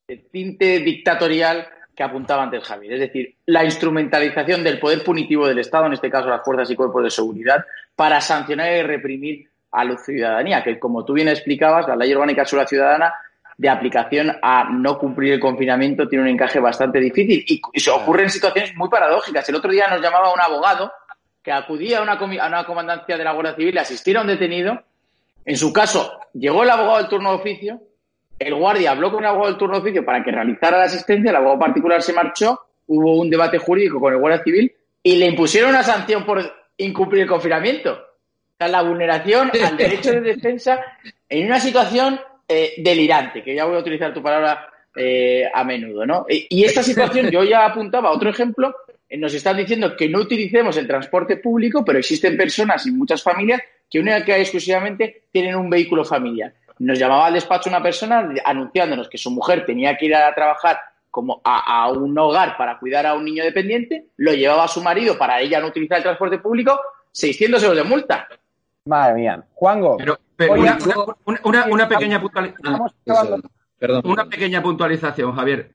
de tinte dictatorial que apuntaba antes Javier. Es decir, la instrumentalización del poder punitivo del Estado, en este caso las fuerzas y cuerpos de seguridad, para sancionar y reprimir a la ciudadanía, que como tú bien explicabas, la ley orgánica sobre la ciudadana de aplicación a no cumplir el confinamiento tiene un encaje bastante difícil y, se ocurren situaciones muy paradójicas. El otro día nos llamaba un abogado que acudía a una, a una comandancia de la Guardia Civil a asistir a un detenido. En su caso, llegó el abogado del turno de oficio, el guardia habló con el abogado del turno de oficio para que realizara la asistencia, el abogado particular se marchó, hubo un debate jurídico con el Guardia Civil y le impusieron una sanción por incumplir el confinamiento. O sea, la vulneración al derecho de defensa en una situación eh, delirante, que ya voy a utilizar tu palabra eh, a menudo, ¿no? Y esta situación, yo ya apuntaba otro ejemplo, eh, nos están diciendo que no utilicemos el transporte público, pero existen personas y muchas familias que única que exclusivamente tienen un vehículo familiar. Nos llamaba al despacho una persona anunciándonos que su mujer tenía que ir a trabajar como a, un hogar para cuidar a un niño dependiente, lo llevaba a su marido para ella no utilizar el transporte público, 600 euros de multa. Madre mía. Juango. una, pequeña puntualización. Una pequeña puntualización, Javier.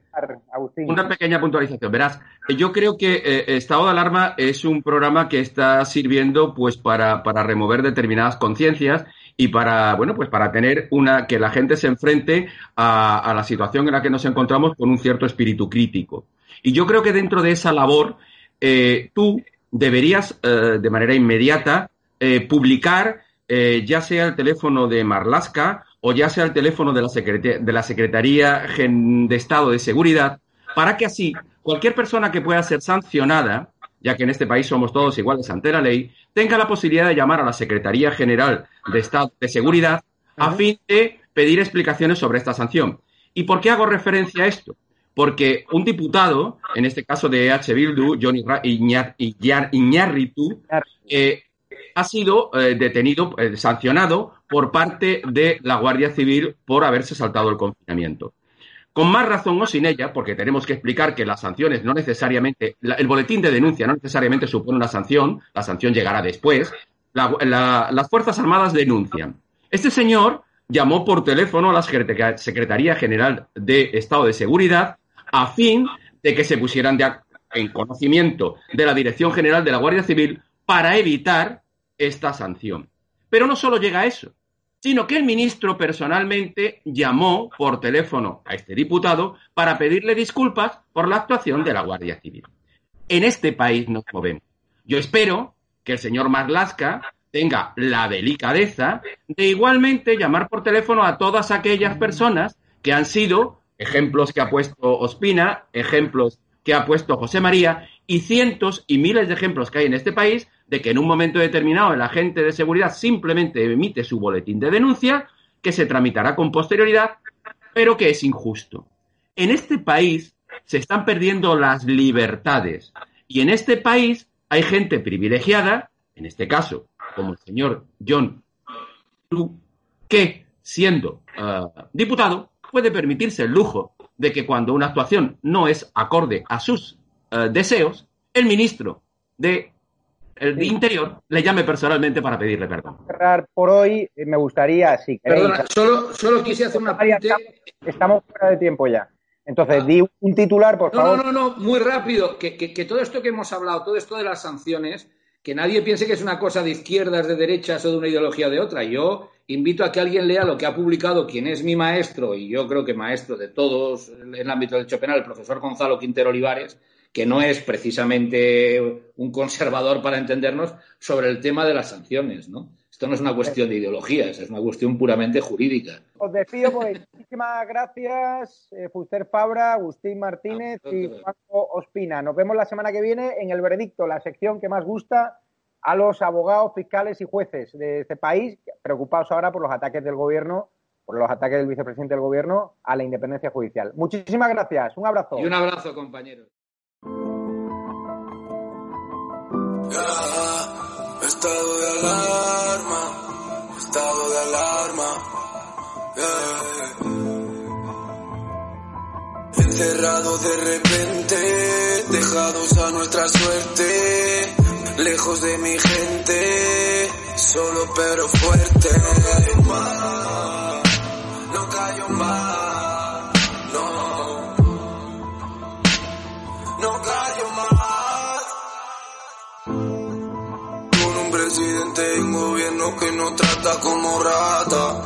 Una pequeña puntualización. Verás, yo creo que eh, Estado de Alarma es un programa que está sirviendo pues para, para remover determinadas conciencias y para, bueno, pues para tener una, que la gente se enfrente a, la situación en la que nos encontramos con un cierto espíritu crítico. Y yo creo que dentro de esa labor, eh, tú deberías, eh, de manera inmediata, eh, publicar eh, ya sea el teléfono de Marlaska o ya sea el teléfono de la, de la Secretaría de Estado de Seguridad, para que así cualquier persona que pueda ser sancionada ya que en este país somos todos iguales ante la ley, tenga la posibilidad de llamar a la Secretaría General de Estado de Seguridad a fin de pedir explicaciones sobre esta sanción. ¿Y por qué hago referencia a esto? Porque un diputado, en este caso de H. Bildu, Johnny Iñárritu, eh, ha sido eh, detenido, eh, sancionado por parte de la Guardia Civil por haberse saltado el confinamiento. Con más razón o sin ella, porque tenemos que explicar que las sanciones no necesariamente, el boletín de denuncia no necesariamente supone una sanción, la sanción llegará después, las Fuerzas Armadas denuncian. Este señor llamó por teléfono a la Secretaría General de Estado de Seguridad a fin de que se pusieran en conocimiento de la Dirección General de la Guardia Civil para evitar esta sanción. Pero no solo llega a eso, sino que el ministro personalmente llamó por teléfono a este diputado para pedirle disculpas por la actuación de la Guardia Civil. En este país nos movemos. Yo espero que el señor Marlaska tenga la delicadeza de igualmente llamar por teléfono a todas aquellas personas que han sido ejemplos que ha puesto Ospina, ejemplos que ha puesto José María y cientos y miles de ejemplos que hay en este país de que en un momento determinado el agente de seguridad simplemente emite su boletín de denuncia, que se tramitará con posterioridad, pero que es injusto. En este país se están perdiendo las libertades y en este país hay gente privilegiada, en este caso, como el señor John, que siendo eh, diputado puede permitirse el lujo de que cuando una actuación no es acorde a sus eh, deseos, el ministro de el Interior le llame personalmente para pedirle perdón. Cerrar por hoy, eh, me gustaría, si Perdona, solo, solo quisiera hacer una apunte. Estamos fuera de tiempo ya. Entonces, di un titular, por favor. No, no, no, muy rápido. Que, que, todo esto que hemos hablado, todo esto de las sanciones, que nadie piense que es una cosa de izquierdas, de derechas o de una ideología o de otra. Yo invito a que alguien lea lo que ha publicado quien es mi maestro, y yo creo que maestro de todos en el ámbito del hecho penal, el profesor Gonzalo Quintero Olivares, que no es precisamente un conservador para entendernos, sobre el tema de las sanciones, ¿no? Esto no es una cuestión de ideologías, es una cuestión puramente jurídica. Os despido, pues. Muchísimas gracias, eh, Fuster Fabra, Agustín Martínez y Juanjo Ospina. Nos vemos la semana que viene en el veredicto, la sección que más gusta a los abogados, fiscales y jueces de este país, preocupados ahora por los ataques del gobierno, por los ataques del vicepresidente del gobierno a la independencia judicial. Muchísimas gracias. Un abrazo. Y un abrazo, compañeros. Estado de alarma, estado de alarma. Encerrado de repente, dejados a nuestra suerte, lejos de mi gente, solo pero fuerte. No callo más. Presidente un gobierno que nos trata como rata.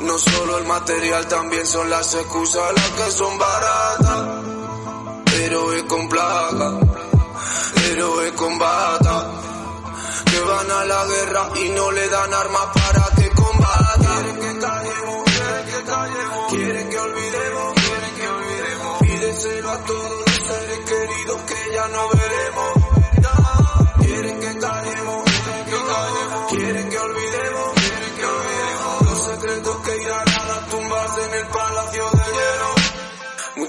No solo el material, también son las excusas las que son baratas. Héroes con plaga, héroes con bata. Que van a la guerra y no le dan armas para que combata.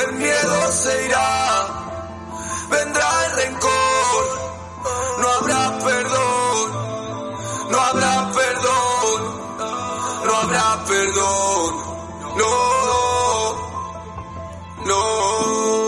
El miedo se irá, vendrá el rencor, no habrá perdón, no habrá perdón, no habrá perdón, no, no.